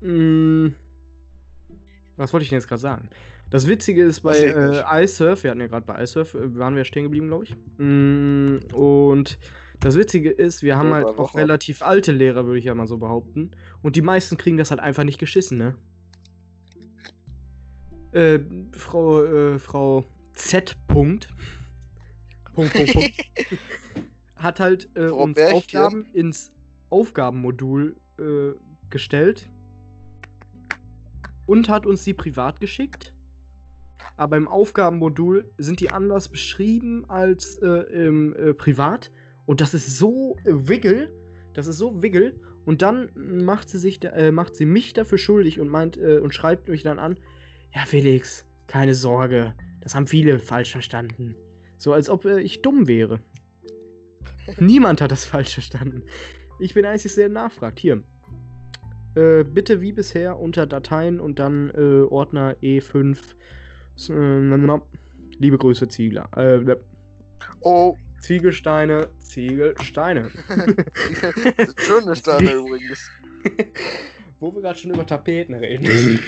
Mm, was wollte ich denn jetzt gerade sagen? Das Witzige ist bei äh, iSurf, wir hatten ja gerade bei iSurf, äh, waren wir stehen geblieben, glaube ich. Mm, und das Witzige ist, wir haben halt auch relativ alte Lehrer, würde ich ja mal so behaupten. Und die meisten kriegen das halt einfach nicht geschissen, ne? Äh, Frau, äh, Frau Z. Punkt. Punkt, Punkt, Punkt. hat halt äh, uns. Aufgaben ins Aufgabenmodul äh, gestellt und hat uns die privat geschickt. Aber im Aufgabenmodul sind die anders beschrieben als äh, im äh, privat. Und das ist so äh, wiggle. Das ist so wiggle. Und dann macht sie sich, äh, macht sie mich dafür schuldig und meint äh, und schreibt mich dann an. Ja, Felix, keine Sorge. Das haben viele falsch verstanden. So als ob äh, ich dumm wäre. Niemand hat das falsch verstanden. Ich bin der Einzige, der nachfragt. Hier. Äh, bitte wie bisher unter Dateien und dann äh, Ordner E5. S- äh, Liebe Grüße, Ziegler. Äh, Oh, Ziegelsteine, Ziegelsteine. schöne Steine übrigens. Wo wir gerade schon über Tapeten reden.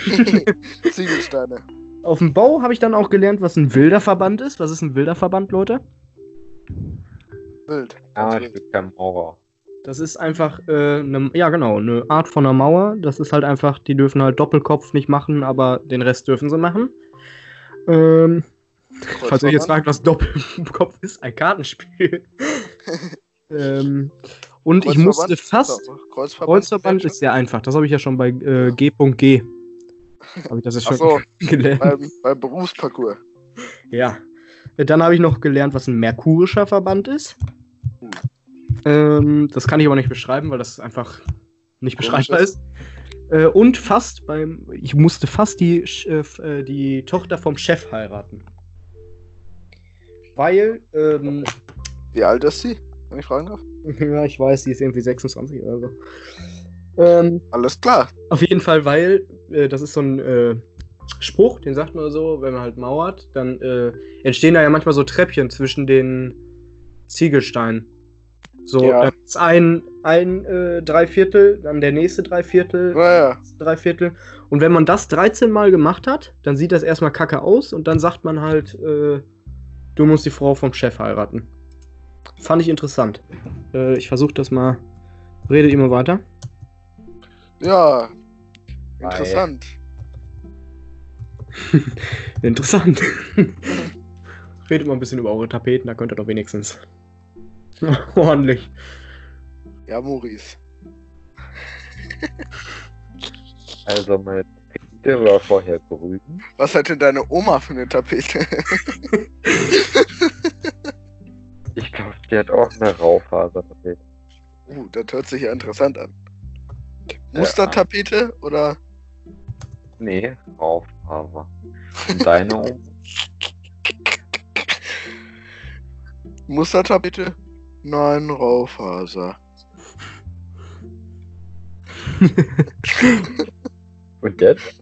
Ziegelsteine. Auf dem Bau habe ich dann auch gelernt, was ein Wilderverband ist. Was ist ein Wilderverband, Leute? Wild. ja, Ganz ich bin kein Maurer. Das ist einfach, äh, ne, ja genau, eine Art von einer Mauer. Das ist halt einfach, die dürfen halt Doppelkopf nicht machen, aber den Rest dürfen sie machen. Ähm, falls ihr jetzt fragt, was Doppelkopf ist, ein Kartenspiel. ähm, und ich musste fast, Kreuzverband, Kreuzverband ist sehr einfach, das habe ich ja schon bei äh, G.G. Habe ich das jetzt schon so. gelernt. beim, beim Berufsparcours. Ja. Dann habe ich noch gelernt, was ein merkurischer Verband ist. Ähm, das kann ich aber nicht beschreiben, weil das einfach nicht beschreibbar ist. Äh, und fast beim, ich musste fast die, äh, äh, die Tochter vom Chef heiraten. Weil, ähm, Wie alt ist sie? Wenn ich fragen darf? ja, ich weiß, die ist irgendwie 26 oder so. Ähm, Alles klar. Auf jeden Fall, weil äh, das ist so ein äh, Spruch, den sagt man so, wenn man halt mauert, dann äh, entstehen da ja manchmal so Treppchen zwischen den Ziegelsteinen. So, Ja. dann ist ein, ein äh, Dreiviertel, dann der nächste Dreiviertel, Naja. Dreiviertel. Und wenn man das 13 Mal gemacht hat, dann sieht das erstmal kacke aus und dann sagt man halt, äh, du musst die Frau vom Chef heiraten. Fand ich interessant. Äh, ich versuche das mal. Redet immer weiter. Ja. Interessant. Interessant. Redet mal ein bisschen über eure Tapeten, da könnt ihr doch wenigstens. Ordentlich. Ja, Maurice. Also meine Tapete war vorher grün. Was hatte deine Oma für eine Tapete? Ich glaube, die hat auch eine Raufasertapete. Uh, das hört sich ja interessant an. Mustertapete oder? Nee, Raufaser. Und deine Oma? Mustertapete? Nein, Raufaser. Und jetzt?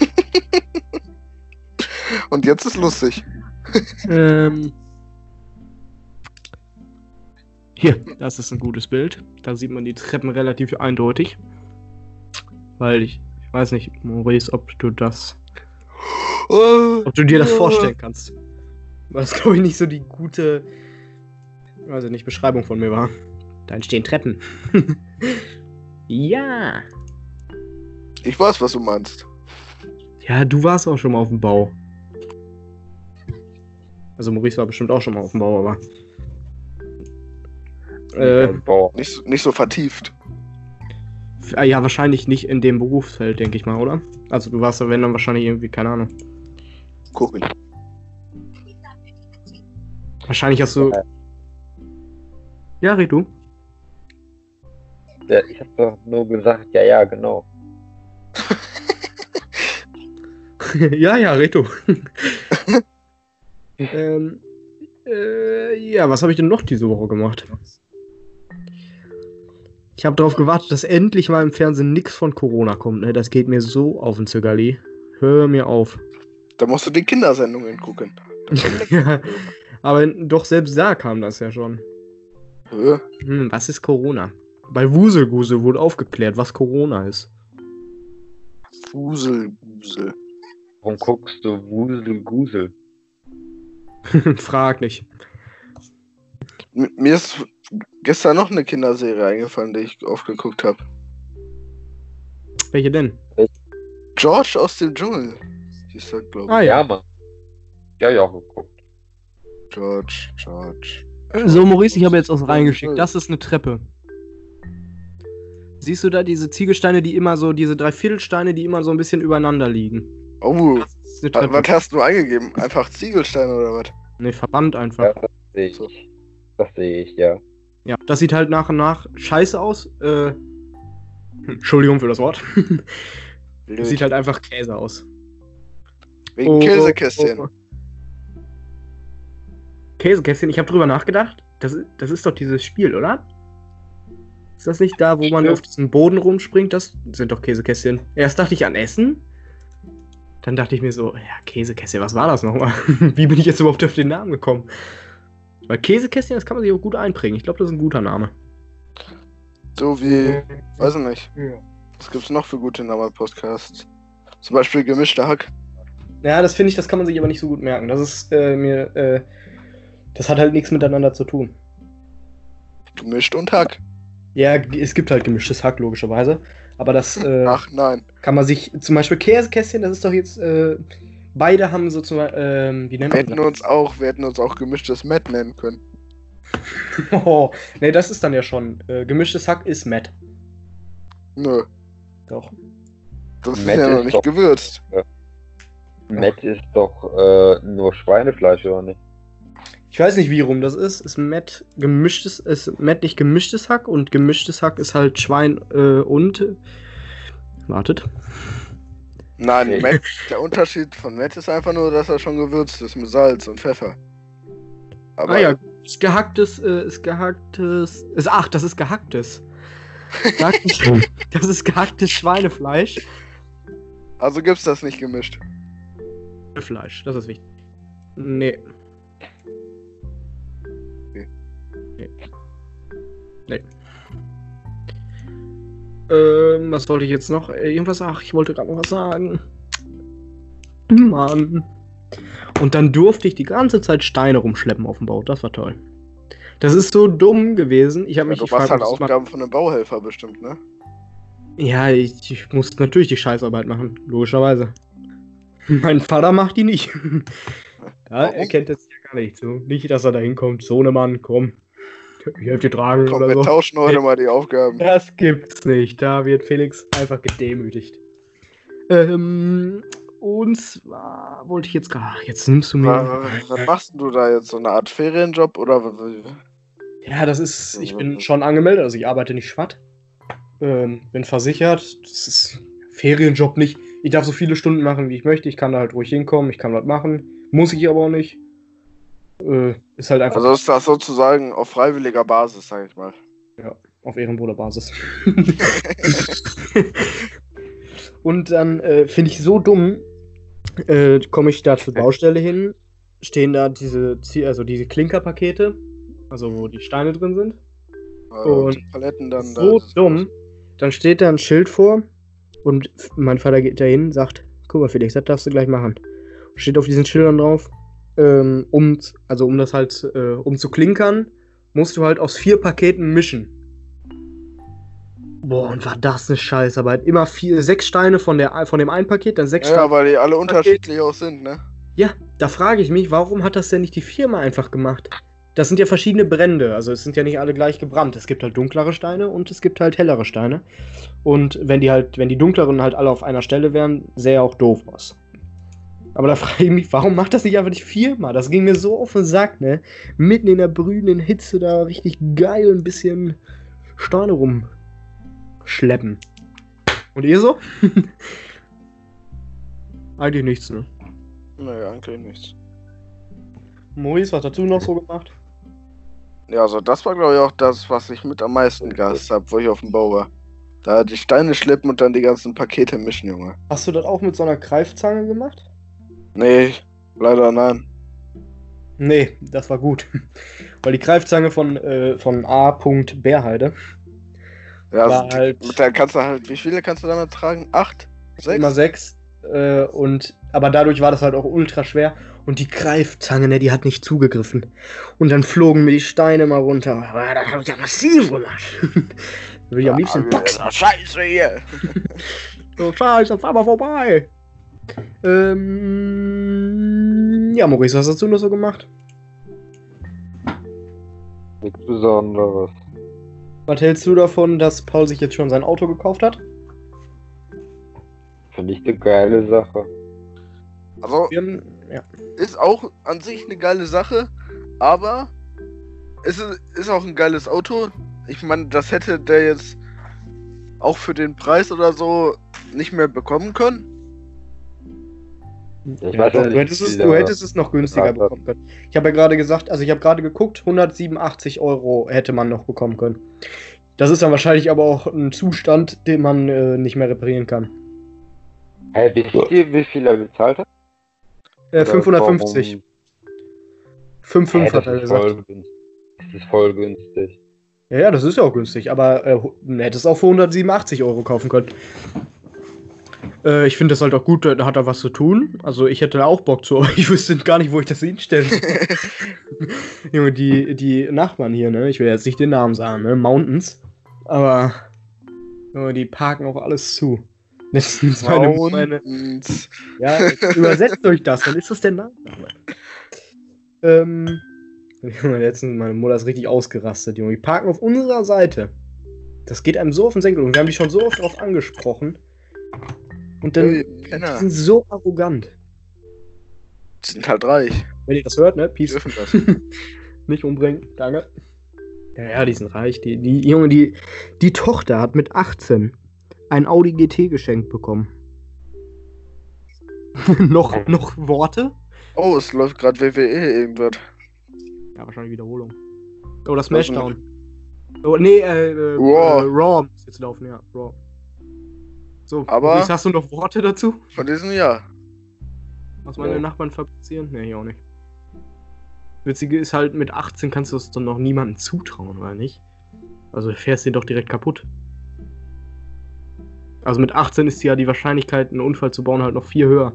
Und jetzt ist lustig. Ähm. Hier, das ist ein gutes Bild. Da sieht man die Treppen relativ eindeutig. Weil ich, ich weiß nicht, Maurice, ob du das, ob du dir das vorstellen kannst. Weil das, glaube ich, nicht so die gute, weiß ich nicht, Beschreibung von mir war. Da entstehen Treppen. ja. Ich weiß, was du meinst. Ja, du warst auch schon mal auf dem Bau. Also Maurice war bestimmt auch schon mal auf dem Bau, aber. Äh, Boah. Nicht, so- nicht so vertieft. Ah, Ja, wahrscheinlich nicht in dem Berufsfeld, denke ich mal, oder? Also du warst ja, wenn dann wahrscheinlich irgendwie, keine Ahnung. Gucken. Wahrscheinlich hast du. Ja, red du. Ja, ich habe doch nur gesagt, ja, ja, genau. ja, ja, red du. ähm, äh, ja, was habe ich denn noch diese Woche gemacht? Ich habe darauf gewartet, dass endlich mal im Fernsehen nichts von Corona kommt. Ne? Das geht mir so auf den Zögerli. Hör mir auf. Da musst du die Kindersendungen gucken. ja, aber doch selbst da kam das ja schon. Hä? Hm, was ist Corona? Bei Wuselgusel wurde aufgeklärt, was Corona ist. Wusel, Wusel. Warum guckst du Wusel Gusel? Frag nicht. M- Mir ist gestern noch eine Kinderserie eingefallen, die ich oft geguckt habe. Welche denn? George aus dem Dschungel. Hieß das, glaube ich. Ah Ja, Mann. Ja, ja, auch geguckt. George, George. So, Maurice, ich habe jetzt was reingeschickt. Das ist eine Treppe. Siehst du da diese Ziegelsteine, die immer so, diese Dreiviertelsteine, die immer so ein bisschen übereinander liegen? Oh, Das was hast du eingegeben? Einfach Ziegelsteine oder was? Ne, Verband einfach. Ja, das sehe ich. So. Das sehe ich, ja. Ja, das sieht halt nach und nach scheiße aus. Äh, Entschuldigung für das Wort. Blöd. Sieht halt einfach Käse aus. Wegen Oh, Käsekästchen. oh, oh. Käsekästchen, ich habe drüber nachgedacht. Das, ist- das ist doch dieses Spiel, oder? Ist das nicht da, wo man Ja. auf diesem Boden rumspringt? Das sind doch Käsekästchen. Erst dachte ich an Essen. Dann dachte ich mir so, ja, Käsekästchen, was war das nochmal? Wie bin ich jetzt überhaupt auf den Namen gekommen? Weil Käsekästchen, das kann man sich auch gut einprägen. Ich glaube, das ist ein guter Name. So wie, weiß ich nicht. Was gibt's noch für gute Namen-Podcasts? Zum Beispiel gemischter Hack. Ja, das finde ich, das kann man sich aber nicht so gut merken. Das ist äh, mir, äh, das hat halt nichts miteinander zu tun. Gemischt und Hack. Ja, es gibt halt gemischtes Hack, logischerweise. Aber das äh, Ach nein. kann man sich, zum Beispiel Käsekästchen, das ist doch jetzt, äh, beide haben so zum ähm, wie nennt Wir man hätten uns auch, wir hätten uns auch gemischtes Met nennen können. Oh, nee, das ist dann ja schon, äh, gemischtes Hack ist Matt. Nö, Doch. das ist Met ja noch ist nicht doch- gewürzt. Matt ist doch äh, nur Schweinefleisch, oder nicht? Ich weiß nicht, wie rum das ist. Ist Matt gemischtes, ist Matt nicht gemischtes Hack und gemischtes Hack ist halt Schwein äh, und. Wartet. Nein, Nee. Met, der Unterschied von Met ist einfach nur, dass er schon gewürzt ist mit Salz und Pfeffer. Aber ah ja, ist gehacktes, äh, ist gehacktes. Ist, ach, das ist gehacktes. Gehacktes- das ist gehacktes Schweinefleisch. also gibt's das nicht gemischt. Fleisch, das ist wichtig. Nee. Nee. Ähm, was wollte ich jetzt noch? Äh, Irgendwas, ach, ich wollte gerade noch was sagen. Mann. Und dann durfte ich die ganze Zeit Steine rumschleppen auf dem Bau. Das war toll. Das ist so dumm gewesen. Ich habe Ja, mich du gefragt, halt das mal- Aufgaben von einem Bauhelfer bestimmt, ne? Ja, ich, ich muss natürlich die Scheißarbeit machen, logischerweise. Mein Vater macht die nicht. Ja, er kennt das ja gar nicht so. Nicht, dass er da hinkommt, so ne Mann, komm. Ich helfe dir tragen Komm, oder wir so. tauschen heute mal die Aufgaben. Das gibt's nicht. Da wird Felix einfach gedemütigt. Ähm, und zwar wollte ich jetzt gar. Jetzt nimmst du mir. Was, was machst denn du da jetzt? So eine Art Ferienjob oder was- Ja, das ist. Ich bin schon angemeldet, also ich arbeite nicht schwatt. Ähm, bin versichert. Das ist Ferienjob nicht. Ich darf so viele Stunden machen, wie ich möchte. Ich kann da halt ruhig hinkommen, ich kann was machen. Muss ich aber auch nicht. Äh, ist halt einfach Also ist das sozusagen auf freiwilliger Basis, sag ich mal. auf Ehrenbruderbasis. Und dann äh, finde ich so dumm, äh, komme ich da zur Baustelle hin, stehen da diese, also diese Klinkerpakete, also wo die Steine drin sind. Und die Paletten dann so da. dumm. Dann steht da ein Schild vor und mein Vater geht da hin sagt, guck mal Felix, das darfst du gleich machen. Steht auf diesen Schildern drauf, ähm, um, also um das halt, äh, um zu klinkern, musst du halt aus vier Paketen mischen. Boah, und war das eine Scheißarbeit. Immer vier, sechs Steine von, der, von dem einen Paket, dann sechs Ja, Steine. weil die alle unterschiedlich auch sind, ne? Ja, da frage ich mich, warum hat das denn nicht die Firma einfach gemacht? Das sind ja verschiedene Brände, also es sind ja nicht alle gleich gebrannt. Es gibt halt dunklere Steine und es gibt halt hellere Steine. Und wenn die halt, wenn die dunkleren halt alle auf einer Stelle wären, sähe auch doof aus. Aber da frage ich mich, warum macht das nicht einfach die Firma? Das ging mir so auf den Sack, ne? Mitten in der brühenden Hitze da richtig geil ein bisschen Steine rumschleppen. Und ihr so? Eigentlich nichts, ne? Naja, eigentlich nichts. Maurice, was hast du noch so gemacht? Ja, also das war glaube ich auch das, was ich mit am meisten gehasst habe, wo ich auf dem Bau war. Da die Steine schleppen und dann die ganzen Pakete mischen, Junge. Hast du das auch mit so einer Greifzange gemacht? Nee, leider nein. Nee, das war gut. Weil die Greifzange von, äh, von A. Bärheide Ja, war also, halt mit der kannst du halt, wie viele kannst du damit tragen? Acht? Sechs? immer sechs. Äh, und, aber dadurch war das halt auch ultra schwer. Und die Greifzange, ne, die hat nicht zugegriffen. Und dann flogen mir die Steine mal runter. Aber das hab ich ja massiv gemacht. da würde ich am liebsten boxen. Scheiße hier! So, scheiße, fahr mal vorbei. Ähm, ja, Maurice, was hast du noch so gemacht? Nichts Besonderes. Was hältst du davon, dass Paul sich jetzt schon sein Auto gekauft hat? Finde ich eine geile Sache. Also, haben, ja. ist auch an sich eine geile Sache, aber es ist, ist auch ein geiles Auto. Ich meine, das hätte der jetzt auch für den Preis oder so nicht mehr bekommen können. Ich Ja, weiß ja du, hättest es, du hättest es noch günstiger bekommen können. Ich habe ja gerade gesagt, also ich habe gerade geguckt, 187 Euro hätte man noch bekommen können. Das ist dann wahrscheinlich aber auch ein Zustand, den man äh, nicht mehr reparieren kann. Hä, wie viel, wie viel er bezahlt hat? Äh, Oder 550. warum- 5,5 Hä, hat das er ist gesagt. voll günstig. Das ist voll günstig. Ja, ja, das ist ja auch günstig, aber äh, man hätte es auch für 187 Euro kaufen können. Äh, ich finde das halt auch gut, da hat er was zu tun. Also ich hätte da auch Bock zu, aber ich wüsste gar nicht, wo ich das hinstellen soll. Junge, die, die Nachbarn hier, ne? Ich will jetzt nicht den Namen sagen, ne? Mountains. Aber Junge, die parken auch alles zu. Letztens meine, meine, ja, übersetzt euch das, dann ist das der Nachname. Ähm, Junge, letztens meine Mutter ist richtig ausgerastet, Junge. Die parken auf unserer Seite. Das geht einem so auf den Senkel und wir haben die schon so oft darauf angesprochen. Und dann Penner. sind so arrogant. Die sind halt reich. Wenn ihr das hört, ne? Peace. dürfen das. Nicht umbringen, danke. Ja, ja, die sind reich. Die, die Junge, die, die Tochter hat mit 18 ein Audi GT geschenkt bekommen. noch, noch Worte? Oh, es läuft gerade WWE irgendwas. Ja, wahrscheinlich Wiederholung. Oder Smashdown. Oh, nee, äh, äh, Raw. äh, Raw muss jetzt laufen, ja, Raw. So, Aber- Maurice, hast du noch Worte dazu? Von diesem Jahr. Was meine Nee. Nachbarn fabrizieren? Nee, ich auch nicht. Witzige ist halt, mit 18 kannst du es dann noch niemandem zutrauen, oder nicht? Also du fährst den doch direkt kaputt. Also mit 18 ist ja die Wahrscheinlichkeit, einen Unfall zu bauen, halt noch viel höher.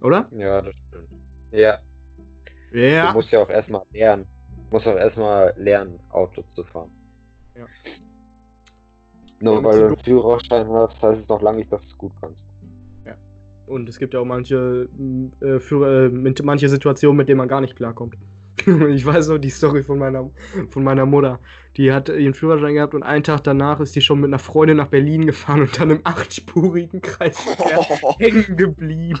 Oder? Ja, das stimmt. Ja, du Ja. musst ja auch erstmal lernen. Du musst auch erstmal lernen, Auto zu fahren. Ja. Nur Und weil du einen Führerschein hast, heißt es noch lange nicht, dass du es gut kannst. Und es gibt ja auch manche, äh, für, äh, mit, manche Situationen, mit denen man gar nicht klarkommt. Ich weiß noch die Story von meiner, von meiner Mutter. Die hat ihren Führerschein gehabt und einen Tag danach ist die schon mit einer Freundin nach Berlin gefahren und dann im achtspurigen Kreisverkehr hängen geblieben.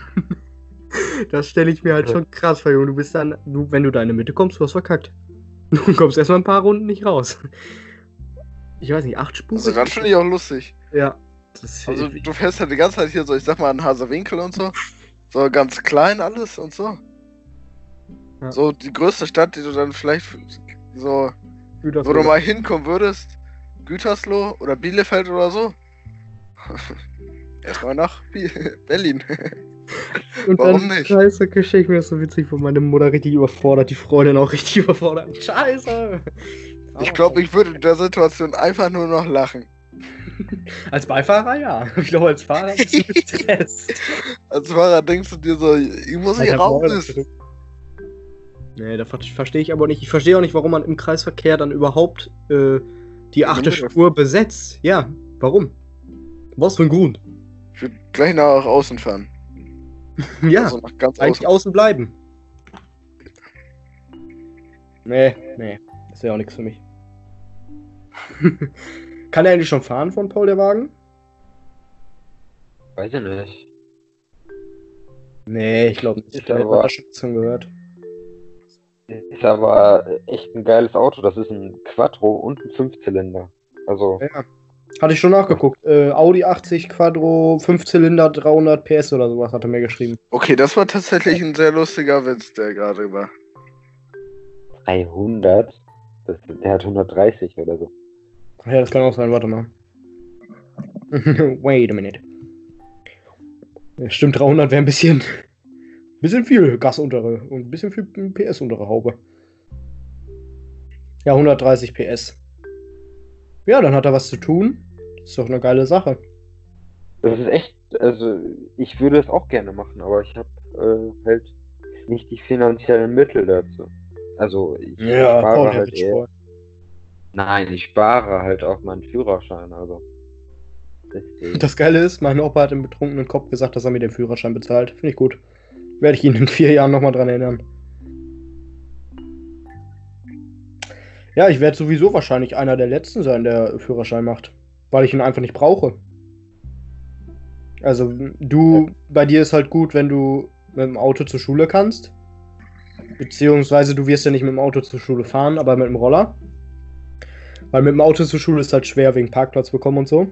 Das stelle ich mir halt schon krass vor, Junge. Du bist dann, du, wenn du da in die Mitte kommst, du hast verkackt. Du kommst erstmal ein paar Runden nicht raus. Ich weiß nicht, achtspurig? Also das finde ich auch lustig. Ja. Also du fährst halt die ganze Zeit hier so, ich sag mal, an Hasewinkel und so. So ganz klein alles und so. Ja. So die größte Stadt, die du dann vielleicht so, Gütersloh. wo du mal hinkommen würdest, Gütersloh oder Bielefeld oder so. Erstmal nach Berlin. Und Warum dann, nicht? Scheiße, ich mir das so witzig von meine Mutter richtig überfordert, die Freundin auch richtig überfordert. Scheiße! Ich glaube, ich würde in der Situation einfach nur noch lachen. Als Beifahrer ja. Ich glaube, als Fahrer bist du gestresst. Als Fahrer denkst du dir so, ich muss hier raus. Nee, da ver- verstehe ich aber nicht. Ich verstehe auch nicht, warum man im Kreisverkehr dann überhaupt äh, die achte. Spur besetzt. Ja, warum? Was für ein Grund? Ich würde gleich nach außen fahren. Ja, Also ganz eigentlich außen. außen bleiben. Nee, nee, das wäre auch nichts für mich. Kann er eigentlich schon fahren von Paul der Wagen? Weiß ich nicht. Nee, ich glaube nicht. Ist Da hätte aber- schon gehört. Ist aber echt ein geiles Auto. Das ist ein Quattro und ein Fünfzylinder. Also, Ja. Hatte ich schon nachgeguckt. Äh, Audi 80 Quattro, 5 Zylinder, 300 PS oder sowas hat er mir geschrieben. Okay, das war tatsächlich ein sehr lustiger Witz, der gerade war. 300. Das, der hat 130 oder so. Ja, das kann auch sein, warte mal. Wait a minute. Ja, stimmt, 300 wäre ein bisschen, bisschen viel Gas untere und ein bisschen viel PS untere Haube. Ja, 130 PS. Ja, dann hat er was zu tun. Ist doch eine geile Sache. Das ist echt, also ich würde es auch gerne machen, aber ich habe äh, halt nicht die finanziellen Mittel dazu. Also ich der spare halt eher. Sport. Nein, ich spare halt auf meinen Führerschein, also. Deswegen. Das Geile ist, mein Opa hat im betrunkenen Kopf gesagt, dass er mir den Führerschein bezahlt. Finde ich gut. Werde ich ihn in vier Jahren nochmal dran erinnern. Ja, ich werde sowieso wahrscheinlich einer der Letzten sein, der Führerschein macht. Weil ich ihn einfach nicht brauche. Also, du, bei dir ist halt gut, wenn du mit dem Auto zur Schule kannst. Beziehungsweise du wirst ja nicht mit dem Auto zur Schule fahren, aber mit dem Roller. Weil mit dem Auto zur Schule ist halt schwer wegen Parkplatz bekommen und so.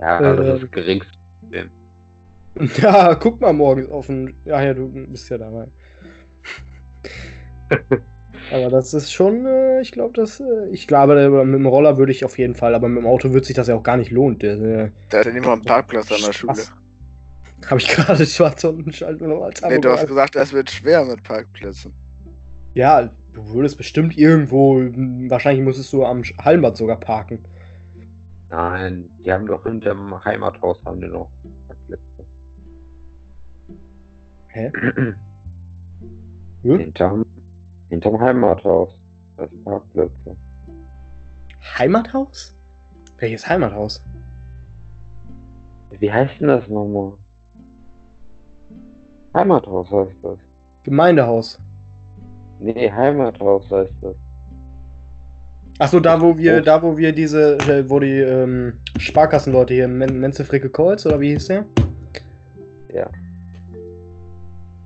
Ja, äh, das ist das geringste. Ja, guck mal morgen auf den. Ja, ja, du bist ja dabei. aber das ist schon, äh, ich glaube, das, äh, ich glaube, mit dem Roller würde ich auf jeden Fall, aber mit dem Auto wird sich das ja auch gar nicht lohnt. Äh, Da hat ja niemand einen Parkplatz an der Schule. Habe ich gerade schwarz unten Schaltung noch als Nee, du hast gesagt, es wird schwer mit Parkplätzen. Ja, du würdest bestimmt irgendwo, wahrscheinlich musstest du am Hallenbad sogar parken. Nein, die haben doch hinterm Heimathaus haben die noch Parkplätze. Hä? Hm? Hinterm, hinterm Heimathaus. Das sind Parkplätze. Heimathaus? Welches Heimathaus? Wie heißt denn das nochmal? Heimathaus heißt das. Gemeindehaus. Nee, Heimathaus heißt das. Achso, da wo wir, da wo wir diese, äh, wo die ähm, Sparkassenleute hier, Men Menze Fricke Kreuz, oder wie hieß der? Ja.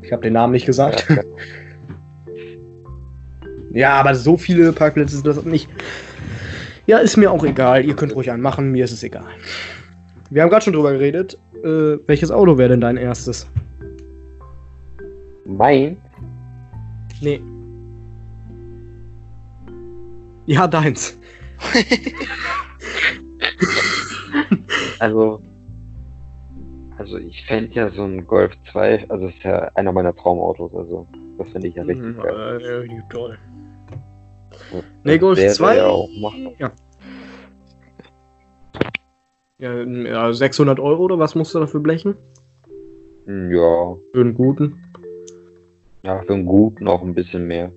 Ich habe den Namen nicht gesagt. Ja, Ja, aber so viele Parkplätze sind das nicht. Ja, ist mir auch egal. Ihr könnt ruhig einen machen, mir ist es egal. Wir haben gerade schon drüber geredet. Äh, welches Auto wäre denn dein erstes? Mein? Nee. Ja, deins. Also. Also ich fände ja so ein Golf 2, also ist ja einer meiner Traumautos, also das finde ich ja richtig geil. Äh, toll. Das Nee, Golf wäre 2. Ja, auch. Ja. Ja, ja, 600 Euro oder was musst du dafür blechen? Hm, ja, Für einen guten. ja, für einen guten auch ein bisschen mehr.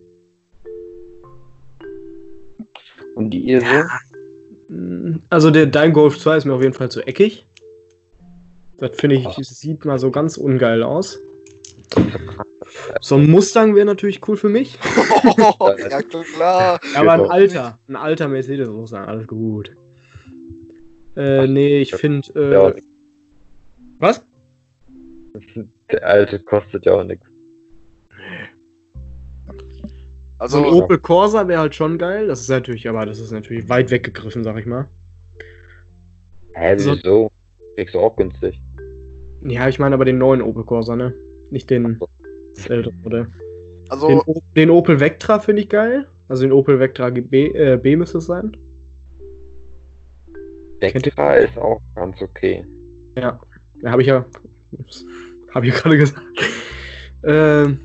Und die ihr so? Also der, dein Golf 2 ist mir auf jeden Fall zu eckig. Das finde ich, das sieht mal so ganz ungeil aus. So ein Mustang wäre natürlich cool für mich. ja, klar. Aber ein alter, ein alter Mercedes muss sein, alles gut. Äh, nee, ich finde. Ja, Äh, was? der alte kostet ja auch nichts. So ein Also, Opel Corsa wäre halt schon geil. Das ist natürlich, aber das ist natürlich weit weggegriffen, sag ich mal. Hä, So- wieso? Kriegst du auch günstig. Ja, ich meine aber den neuen Opel Corsa, ne? Nicht den das ältere Modell. Den, also, O- den Opel Vectra finde ich geil. Also den Opel Vectra GB, äh, B müsste es sein. Vectra ist auch ganz okay. Ja, ja habe ich ja. Habe ich ja gerade gesagt. Ähm,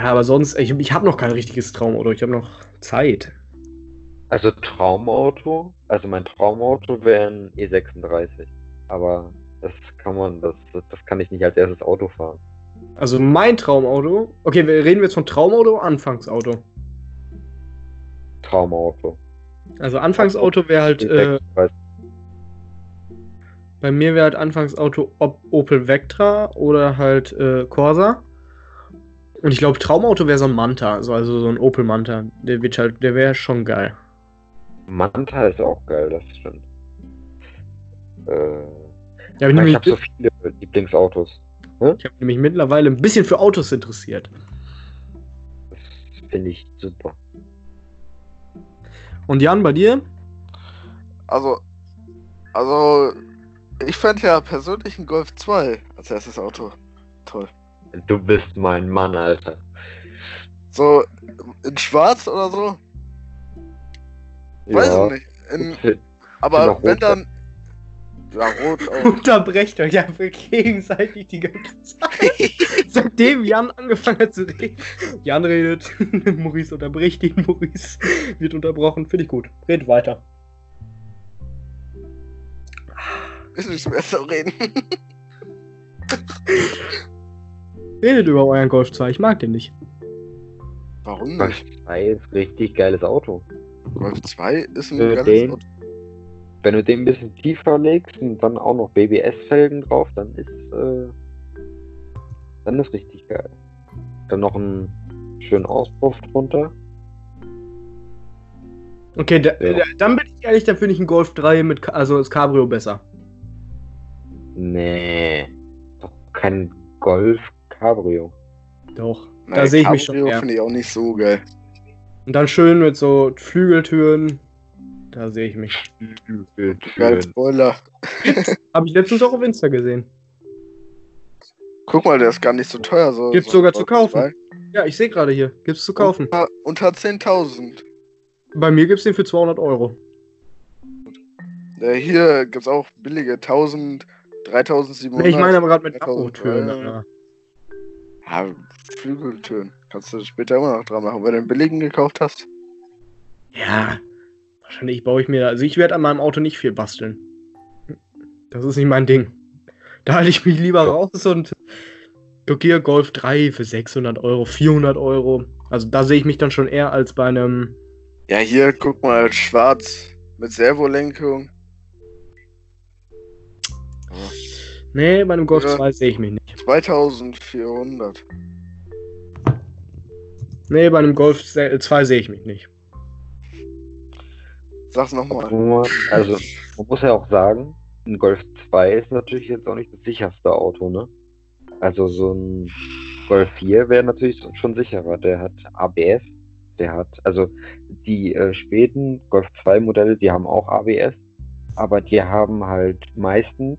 ja, aber sonst, ich, ich habe noch kein richtiges Traumauto. Ich habe noch Zeit. Also Traumauto, also mein Traumauto wäre ein E36. Aber das kann man, das, das, kann ich nicht als erstes Auto fahren. Also mein Traumauto. Okay, wir reden jetzt von Traumauto oder Anfangsauto. Traumauto. Also Anfangsauto wäre halt, äh, E36. bei mir wäre halt Anfangsauto ob Opel Vectra oder halt äh, Corsa. Und ich glaube, Traumauto wäre so ein Manta, also, also so ein Opel Manta. Der wird halt, der wäre schon geil. Manta ist auch geil, das stimmt. Äh, Ja, ich ich habe so viele Lieblingsautos. ich habe nämlich mittlerweile ein bisschen für Autos interessiert. Das finde ich super. Und Jan, bei dir? also, also, ich fände ja persönlich einen Golf 2 als erstes Auto toll. Du bist mein Mann, Alter. So, in schwarz oder so? Weiß ich nicht. In, aber wenn rot, dann. Ja, rot auch. Unterbrecht euch einfach gegenseitig die ganze Zeit. Seitdem Jan angefangen hat zu reden. Jan redet, Maurice unterbricht ihn, Maurice wird unterbrochen. Finde ich gut. Redet weiter. Ist nicht mehr so reden. Redet über euren Golf 2, ich mag den nicht. Warum Golf nicht? 2 ist ein richtig geiles Auto. Golf 2 ist ein Äh, geiles den- Auto. Wenn du den ein bisschen tiefer legst und dann auch noch BBS-Felgen drauf, dann ist äh, dann ist richtig geil. Dann noch einen schönen Auspuff drunter. Okay, da, Ja. da, dann bin ich ehrlich, dann finde ich einen Golf 3 mit, also das Cabrio besser. Nee, doch kein Golf Cabrio. Doch, da Nein, sehe ich mich schon Cabrio finde ich auch nicht so geil. Und dann schön mit so Flügeltüren. Da sehe ich mich. Geil, Spoiler. Habe ich letztens auch auf Insta gesehen. Guck mal, der ist gar nicht so teuer. So, Gibt's so sogar zu kaufen. Ja, ich sehe gerade hier. Gibt's zu kaufen. Unter, unter 10.000. Bei mir gibt's den für 200 Euro. Ja, hier gibt's auch billige 1000, 3700. Nee, ich meine aber gerade mit 3000, Abrotüren. ja. Ja, Flügeltüren. Kannst du später immer noch dran machen, wenn du einen billigen gekauft hast. Ja, wahrscheinlich baue ich mir, also ich werde an meinem Auto nicht viel basteln. Das ist nicht mein Ding. Da halte ich mich lieber raus und hier Golf 3 für 600 Euro, 400 Euro. Also da sehe ich mich dann schon eher als bei einem, Ja, hier, guck mal, schwarz mit Servolenkung. nee, bei einem Golf Ja. 2 sehe ich mich nicht. 2400. Nee, bei einem Golf 2 sehe ich mich nicht. Sag's nochmal. Also, man muss ja auch sagen, ein Golf 2 ist natürlich jetzt auch nicht das sicherste Auto, ne? Also so ein Golf 4 wäre natürlich schon sicherer. Der hat ABS, der hat, also die äh, späten Golf 2 Modelle, die haben auch ABS, aber die haben halt meistens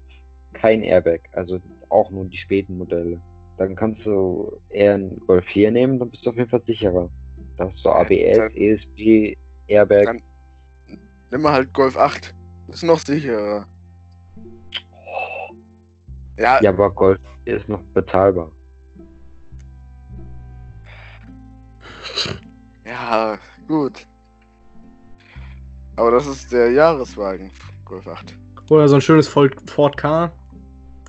kein Airbag, also auch nur die späten Modelle. Dann kannst du eher einen Golf 4 nehmen, dann bist du auf jeden Fall sicherer. Da hast du ABS, Dann- ESP, Airbag. Dann- Nimm mal halt Golf 8. Ist noch sicherer. Ja, Ja, aber Golf ist noch bezahlbar. ja, gut. Aber das ist der Jahreswagen, Golf 8. Oder so ein schönes Ford Ford K.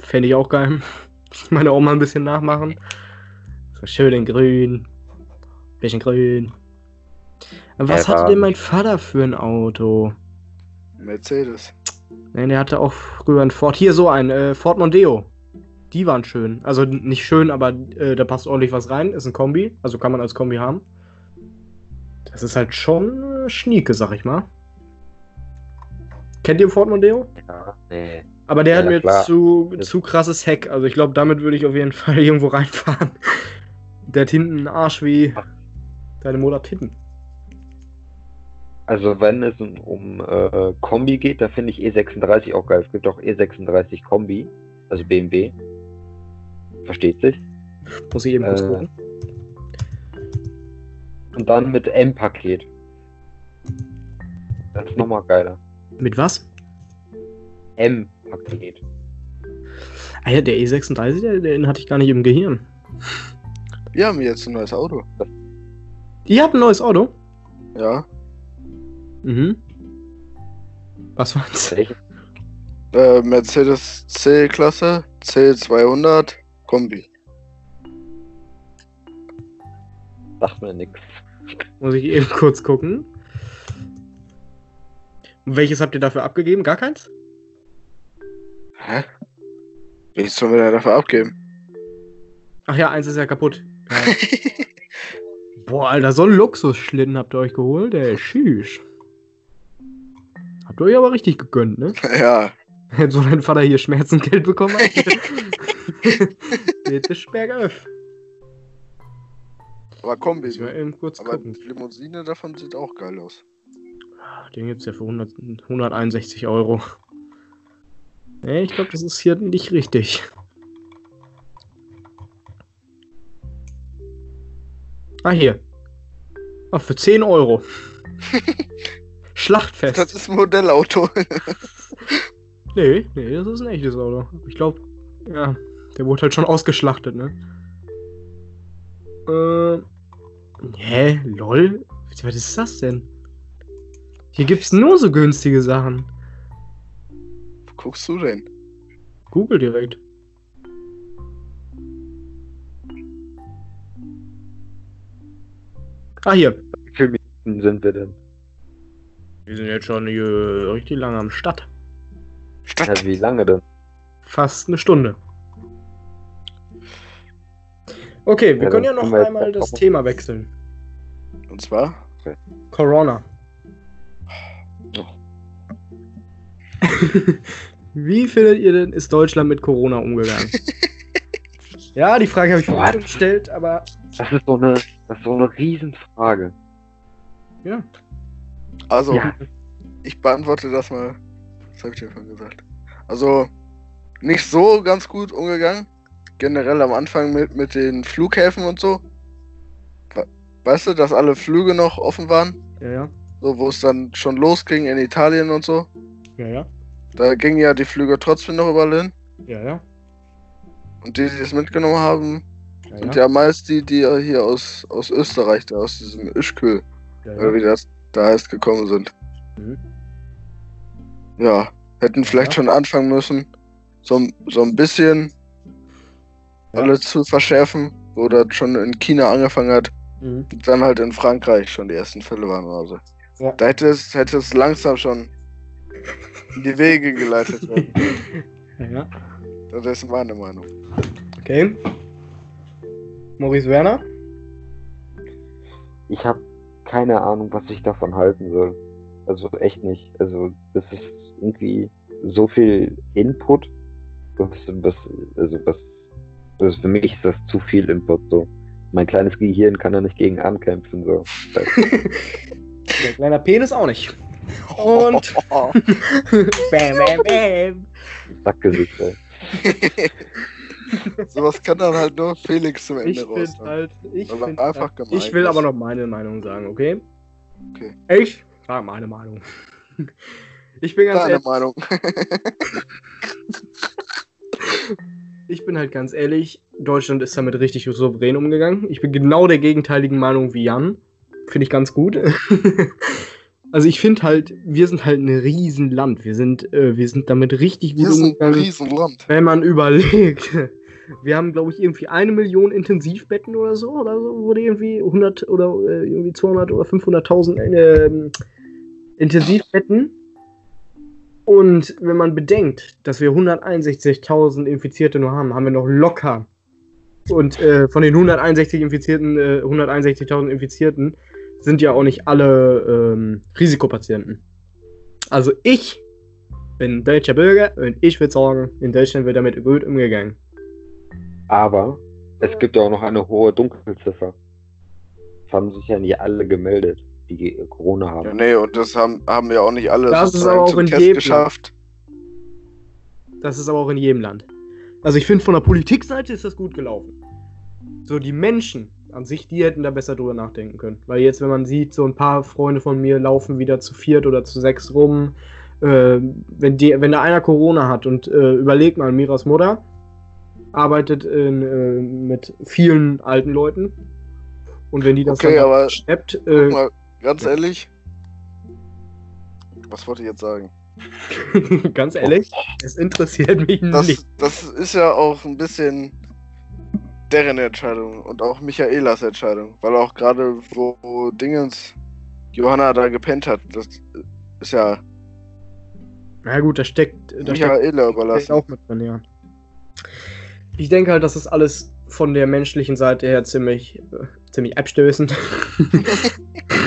Fände ich auch geil. Meine Oma ein bisschen nachmachen. So schön in grün. Bisschen grün. Was hatte denn mein Vater für ein Auto? Mercedes. Nein, der hatte auch früher ein Ford. Hier so ein äh, Ford Mondeo. Die waren schön. Also nicht schön, aber äh, da passt ordentlich was rein. Ist ein Kombi, also kann man als Kombi haben. Das ist halt schon äh, Schnieke, sag ich mal. Kennt ihr Ford Mondeo? Ja, nee. Aber der Ja, hat mir klar. zu, zu krasses Heck. Also ich glaube, damit würde ich auf jeden Fall irgendwo reinfahren. Der hat hinten einen Arsch wie deine Mutter hat hinten. Also wenn es um, äh, Kombi geht, da finde ich E36 auch geil. Es gibt auch E36 Kombi, also BMW. Versteht sich. Muss ich eben kurz Äh, gucken. Und dann mit M-Paket. Das ist nochmal geiler. Mit was? M-Paket. Ah ja, der E36, der, den hatte ich gar nicht im Gehirn. Wir haben jetzt ein neues Auto. Ihr habt ein neues Auto? Ja. Mhm. Was war's? Äh, Mercedes C-Klasse, C200, Kombi. Sagt mir nix. Muss ich eben kurz gucken. Welches habt ihr dafür abgegeben? Gar keins? Hä? Wie sollen wir denn dafür abgeben? Ach ja, eins ist ja kaputt. Ja. Boah, Alter, so einen Luxusschlitten habt ihr euch geholt, der ist schüch. Habt ihr euch aber richtig gegönnt, ne? ja. Hätte so dein Vater hier Schmerzengeld bekommen hat. Bitte Sperrgriff. Aber Kombi. Muss ich mal eben kurz Aber gucken. die Limousine davon sieht auch geil aus. Den gibt's ja für 100, 161 Euro. Nee, ich glaube, das ist hier nicht richtig. Ah, hier. Ah, für 10 Euro. Schlachtfest. Das ist ein Modellauto. Nee, nee, das ist ein echtes Auto. Ich glaube, ja, der wurde halt schon ausgeschlachtet, ne? Äh. Hä? Lol? Was ist das denn? Hier gibt's nur so günstige Sachen. Wo guckst du denn? Google direkt. Ah, hier. Wie viele Minuten sind wir denn? Wir sind jetzt schon hier richtig lange am Start. Ja, wie lange denn? Fast eine Stunde. Okay, wir Ja, können ja noch können einmal das Thema wechseln. Und zwar? Corona. Oh. Wie findet ihr denn, ist Deutschland mit Corona umgegangen? ja, die Frage habe ich vorhin gestellt, aber Das ist so eine, das ist so eine Riesenfrage. ja. Also, Ja. ich beantworte das mal. Was habe ich dir schon gesagt? Also, nicht so ganz gut umgegangen. Generell am Anfang mit, mit den Flughäfen und so. We- Weißt du, dass alle Flüge noch offen waren? Ja, ja. So, wo es dann schon losging in Italien und so. Ja, ja. Da gingen ja die Flüge trotzdem noch überall hin. Ja, ja. Und die, die es mitgenommen haben, Ja, sind ja. ja meist die, die ja hier aus, aus Österreich, da aus diesem Ischkül, ja, oder wie das da heißt, gekommen sind. Mhm. Ja, hätten vielleicht schon anfangen müssen, so, so ein bisschen alles zu verschärfen, wo das schon in China angefangen hat, Mhm. und dann halt in Frankreich schon die ersten Fälle waren oder so. Da hätte es, hätte es langsam schon in die Wege geleitet werden. ja, ja. Das ist meine Meinung. Okay. Maurice Werner? Ich habe keine Ahnung, was ich davon halten soll. Also echt nicht. Also das ist irgendwie so viel Input. Das, das, also das, das für mich ist das zu viel Input so. Mein kleines Gehirn kann da nicht gegen ankämpfen so. Das, Der kleine Penis auch nicht. Und. bam, bam, bam. Sackgesicht, ey. Sowas kann dann halt nur Felix zum Ende Ich raus. halt. Ich, einfach halt, gemein ich will ist. aber noch meine Meinung sagen, okay? Okay. Ich sag meine Meinung. Ich bin ganz Deine ehrlich, Meinung. ich bin halt ganz ehrlich, Deutschland ist damit richtig souverän umgegangen. Ich bin genau der gegenteiligen Meinung wie Jan. Finde ich ganz gut. Also ich finde halt, wir sind halt ein Riesenland. Wir sind, äh, wir sind damit richtig gut Wir sind ein. Riesenland. Wenn man überlegt, wir haben, glaube ich, irgendwie eine Million Intensivbetten oder so, oder so, wurde irgendwie 100 oder äh, irgendwie 200 oder 500.000 ähm, Intensivbetten. Und wenn man bedenkt, dass wir 161.000 Infizierte nur haben, haben wir noch locker. Und äh, von den 161 Infizierten, äh, 161.000 Infizierten sind ja auch nicht alle ähm, Risikopatienten. Also ich bin deutscher Bürger und ich würde sagen, in Deutschland wird damit gut umgegangen. Aber es gibt ja auch noch eine hohe Dunkelziffer. Es haben sich ja nicht alle gemeldet, die Corona haben. Ja, nee, und das haben, haben ja auch nicht alle Das ist aber auch zum in Test jedem geschafft. Das ist aber auch in jedem Land. Also ich finde, von der Politikseite ist das gut gelaufen. So, die Menschen an sich, die hätten da besser drüber nachdenken können. Weil jetzt, wenn man sieht, so ein paar Freunde von mir laufen wieder zu viert oder zu sechs rum, äh, wenn, die, wenn da einer Corona hat und äh, überleg mal, Miras Mutter arbeitet in, äh, mit vielen alten Leuten und wenn die das Okay, dann aber- schleppt, Guck äh, mal, ganz ehrlich. Was wollte ich jetzt sagen? ganz ehrlich, es interessiert mich Das, nicht. das ist ja auch ein bisschen deren Entscheidung und auch Michaelas Entscheidung, weil auch gerade wo, wo Dingens Johanna da gepennt hat, das ist ja Na gut, da steckt, da steckt Michaela Steckt überlassen. auch mit drin, ja. Ich denke halt, das ist alles von der menschlichen Seite her ziemlich, äh, ziemlich abstößend.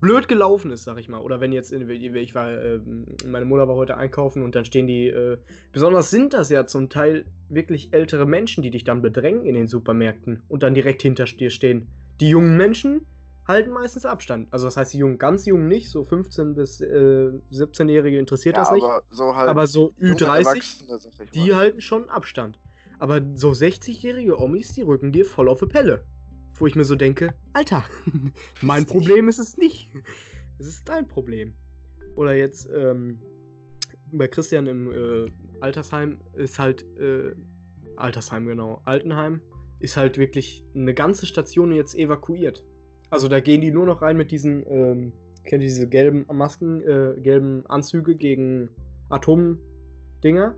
Blöd gelaufen ist, sag ich mal. Oder wenn jetzt, in, ich war, ähm, meine Mutter war heute einkaufen und dann stehen die, äh, besonders sind das ja zum Teil wirklich ältere Menschen, die dich dann bedrängen in den Supermärkten und dann direkt hinter dir stehen. Die jungen Menschen halten meistens Abstand. Also das heißt, die Jungen, ganz Jungen nicht, so 15 bis äh, 17-Jährige interessiert Ja, das nicht. aber so halt Aber so junge Ü30, Erwachsene, sag ich die halten schon Abstand. Aber so 60-jährige Omis, die rücken dir voll auf die Pelle. Wo ich mir so denke, Alter, mein Problem ist es nicht. Es ist dein Problem. Oder jetzt ähm, bei Christian im äh, Altersheim ist halt, äh, Altersheim genau, Altenheim ist halt wirklich eine ganze Station jetzt evakuiert. Also da gehen die nur noch rein mit diesen, ähm, kennt ihr diese gelben Masken, äh, gelben Anzüge gegen Atomdinger,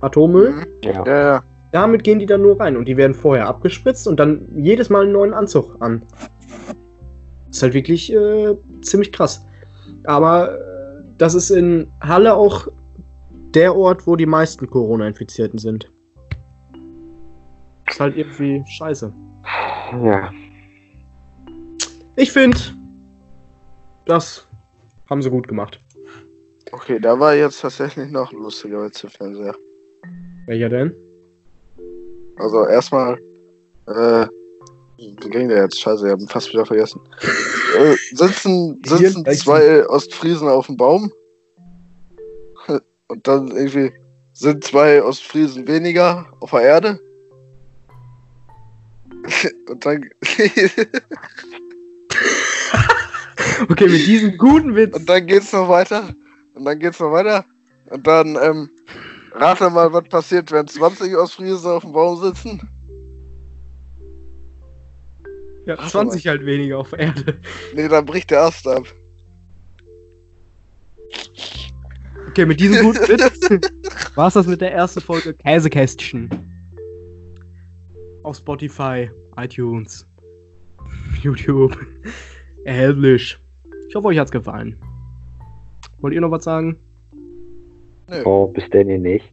Atommüll. Ja. Ja, ja. Damit gehen die dann nur rein und die werden vorher abgespritzt und dann jedes Mal einen neuen Anzug an. Ist halt wirklich äh, ziemlich krass. Aber äh, das ist in Halle auch der Ort, wo die meisten Corona-Infizierten sind. Ist halt irgendwie scheiße. ja. Ich finde, das haben sie gut gemacht. Okay, da war jetzt tatsächlich noch ein lustiger Witz im Fernseher. Welcher denn? Also erstmal, äh, wie ging der jetzt? Scheiße, ich hab ihn fast wieder vergessen. Äh, sitzen sitzen Hier, zwei Ostfriesen auf dem Baum und dann irgendwie sind zwei Ostfriesen weniger auf der Erde. Und dann, Okay, mit diesem guten Witz. und dann geht's noch weiter. Und dann geht's noch weiter. Und dann, ähm, rate mal, was passiert, wenn 20 Ostfriesen auf dem Baum sitzen. Ja, Ach, 20 halt weniger auf Erde. Nee, dann bricht der Ast ab. Okay, mit diesem guten Witz war's das mit der ersten Folge Käsekästchen. Auf Spotify, iTunes, YouTube. Erhältlich. Ich hoffe, euch hat's gefallen. Wollt ihr noch was sagen? Nö. Oh, bis denn nicht.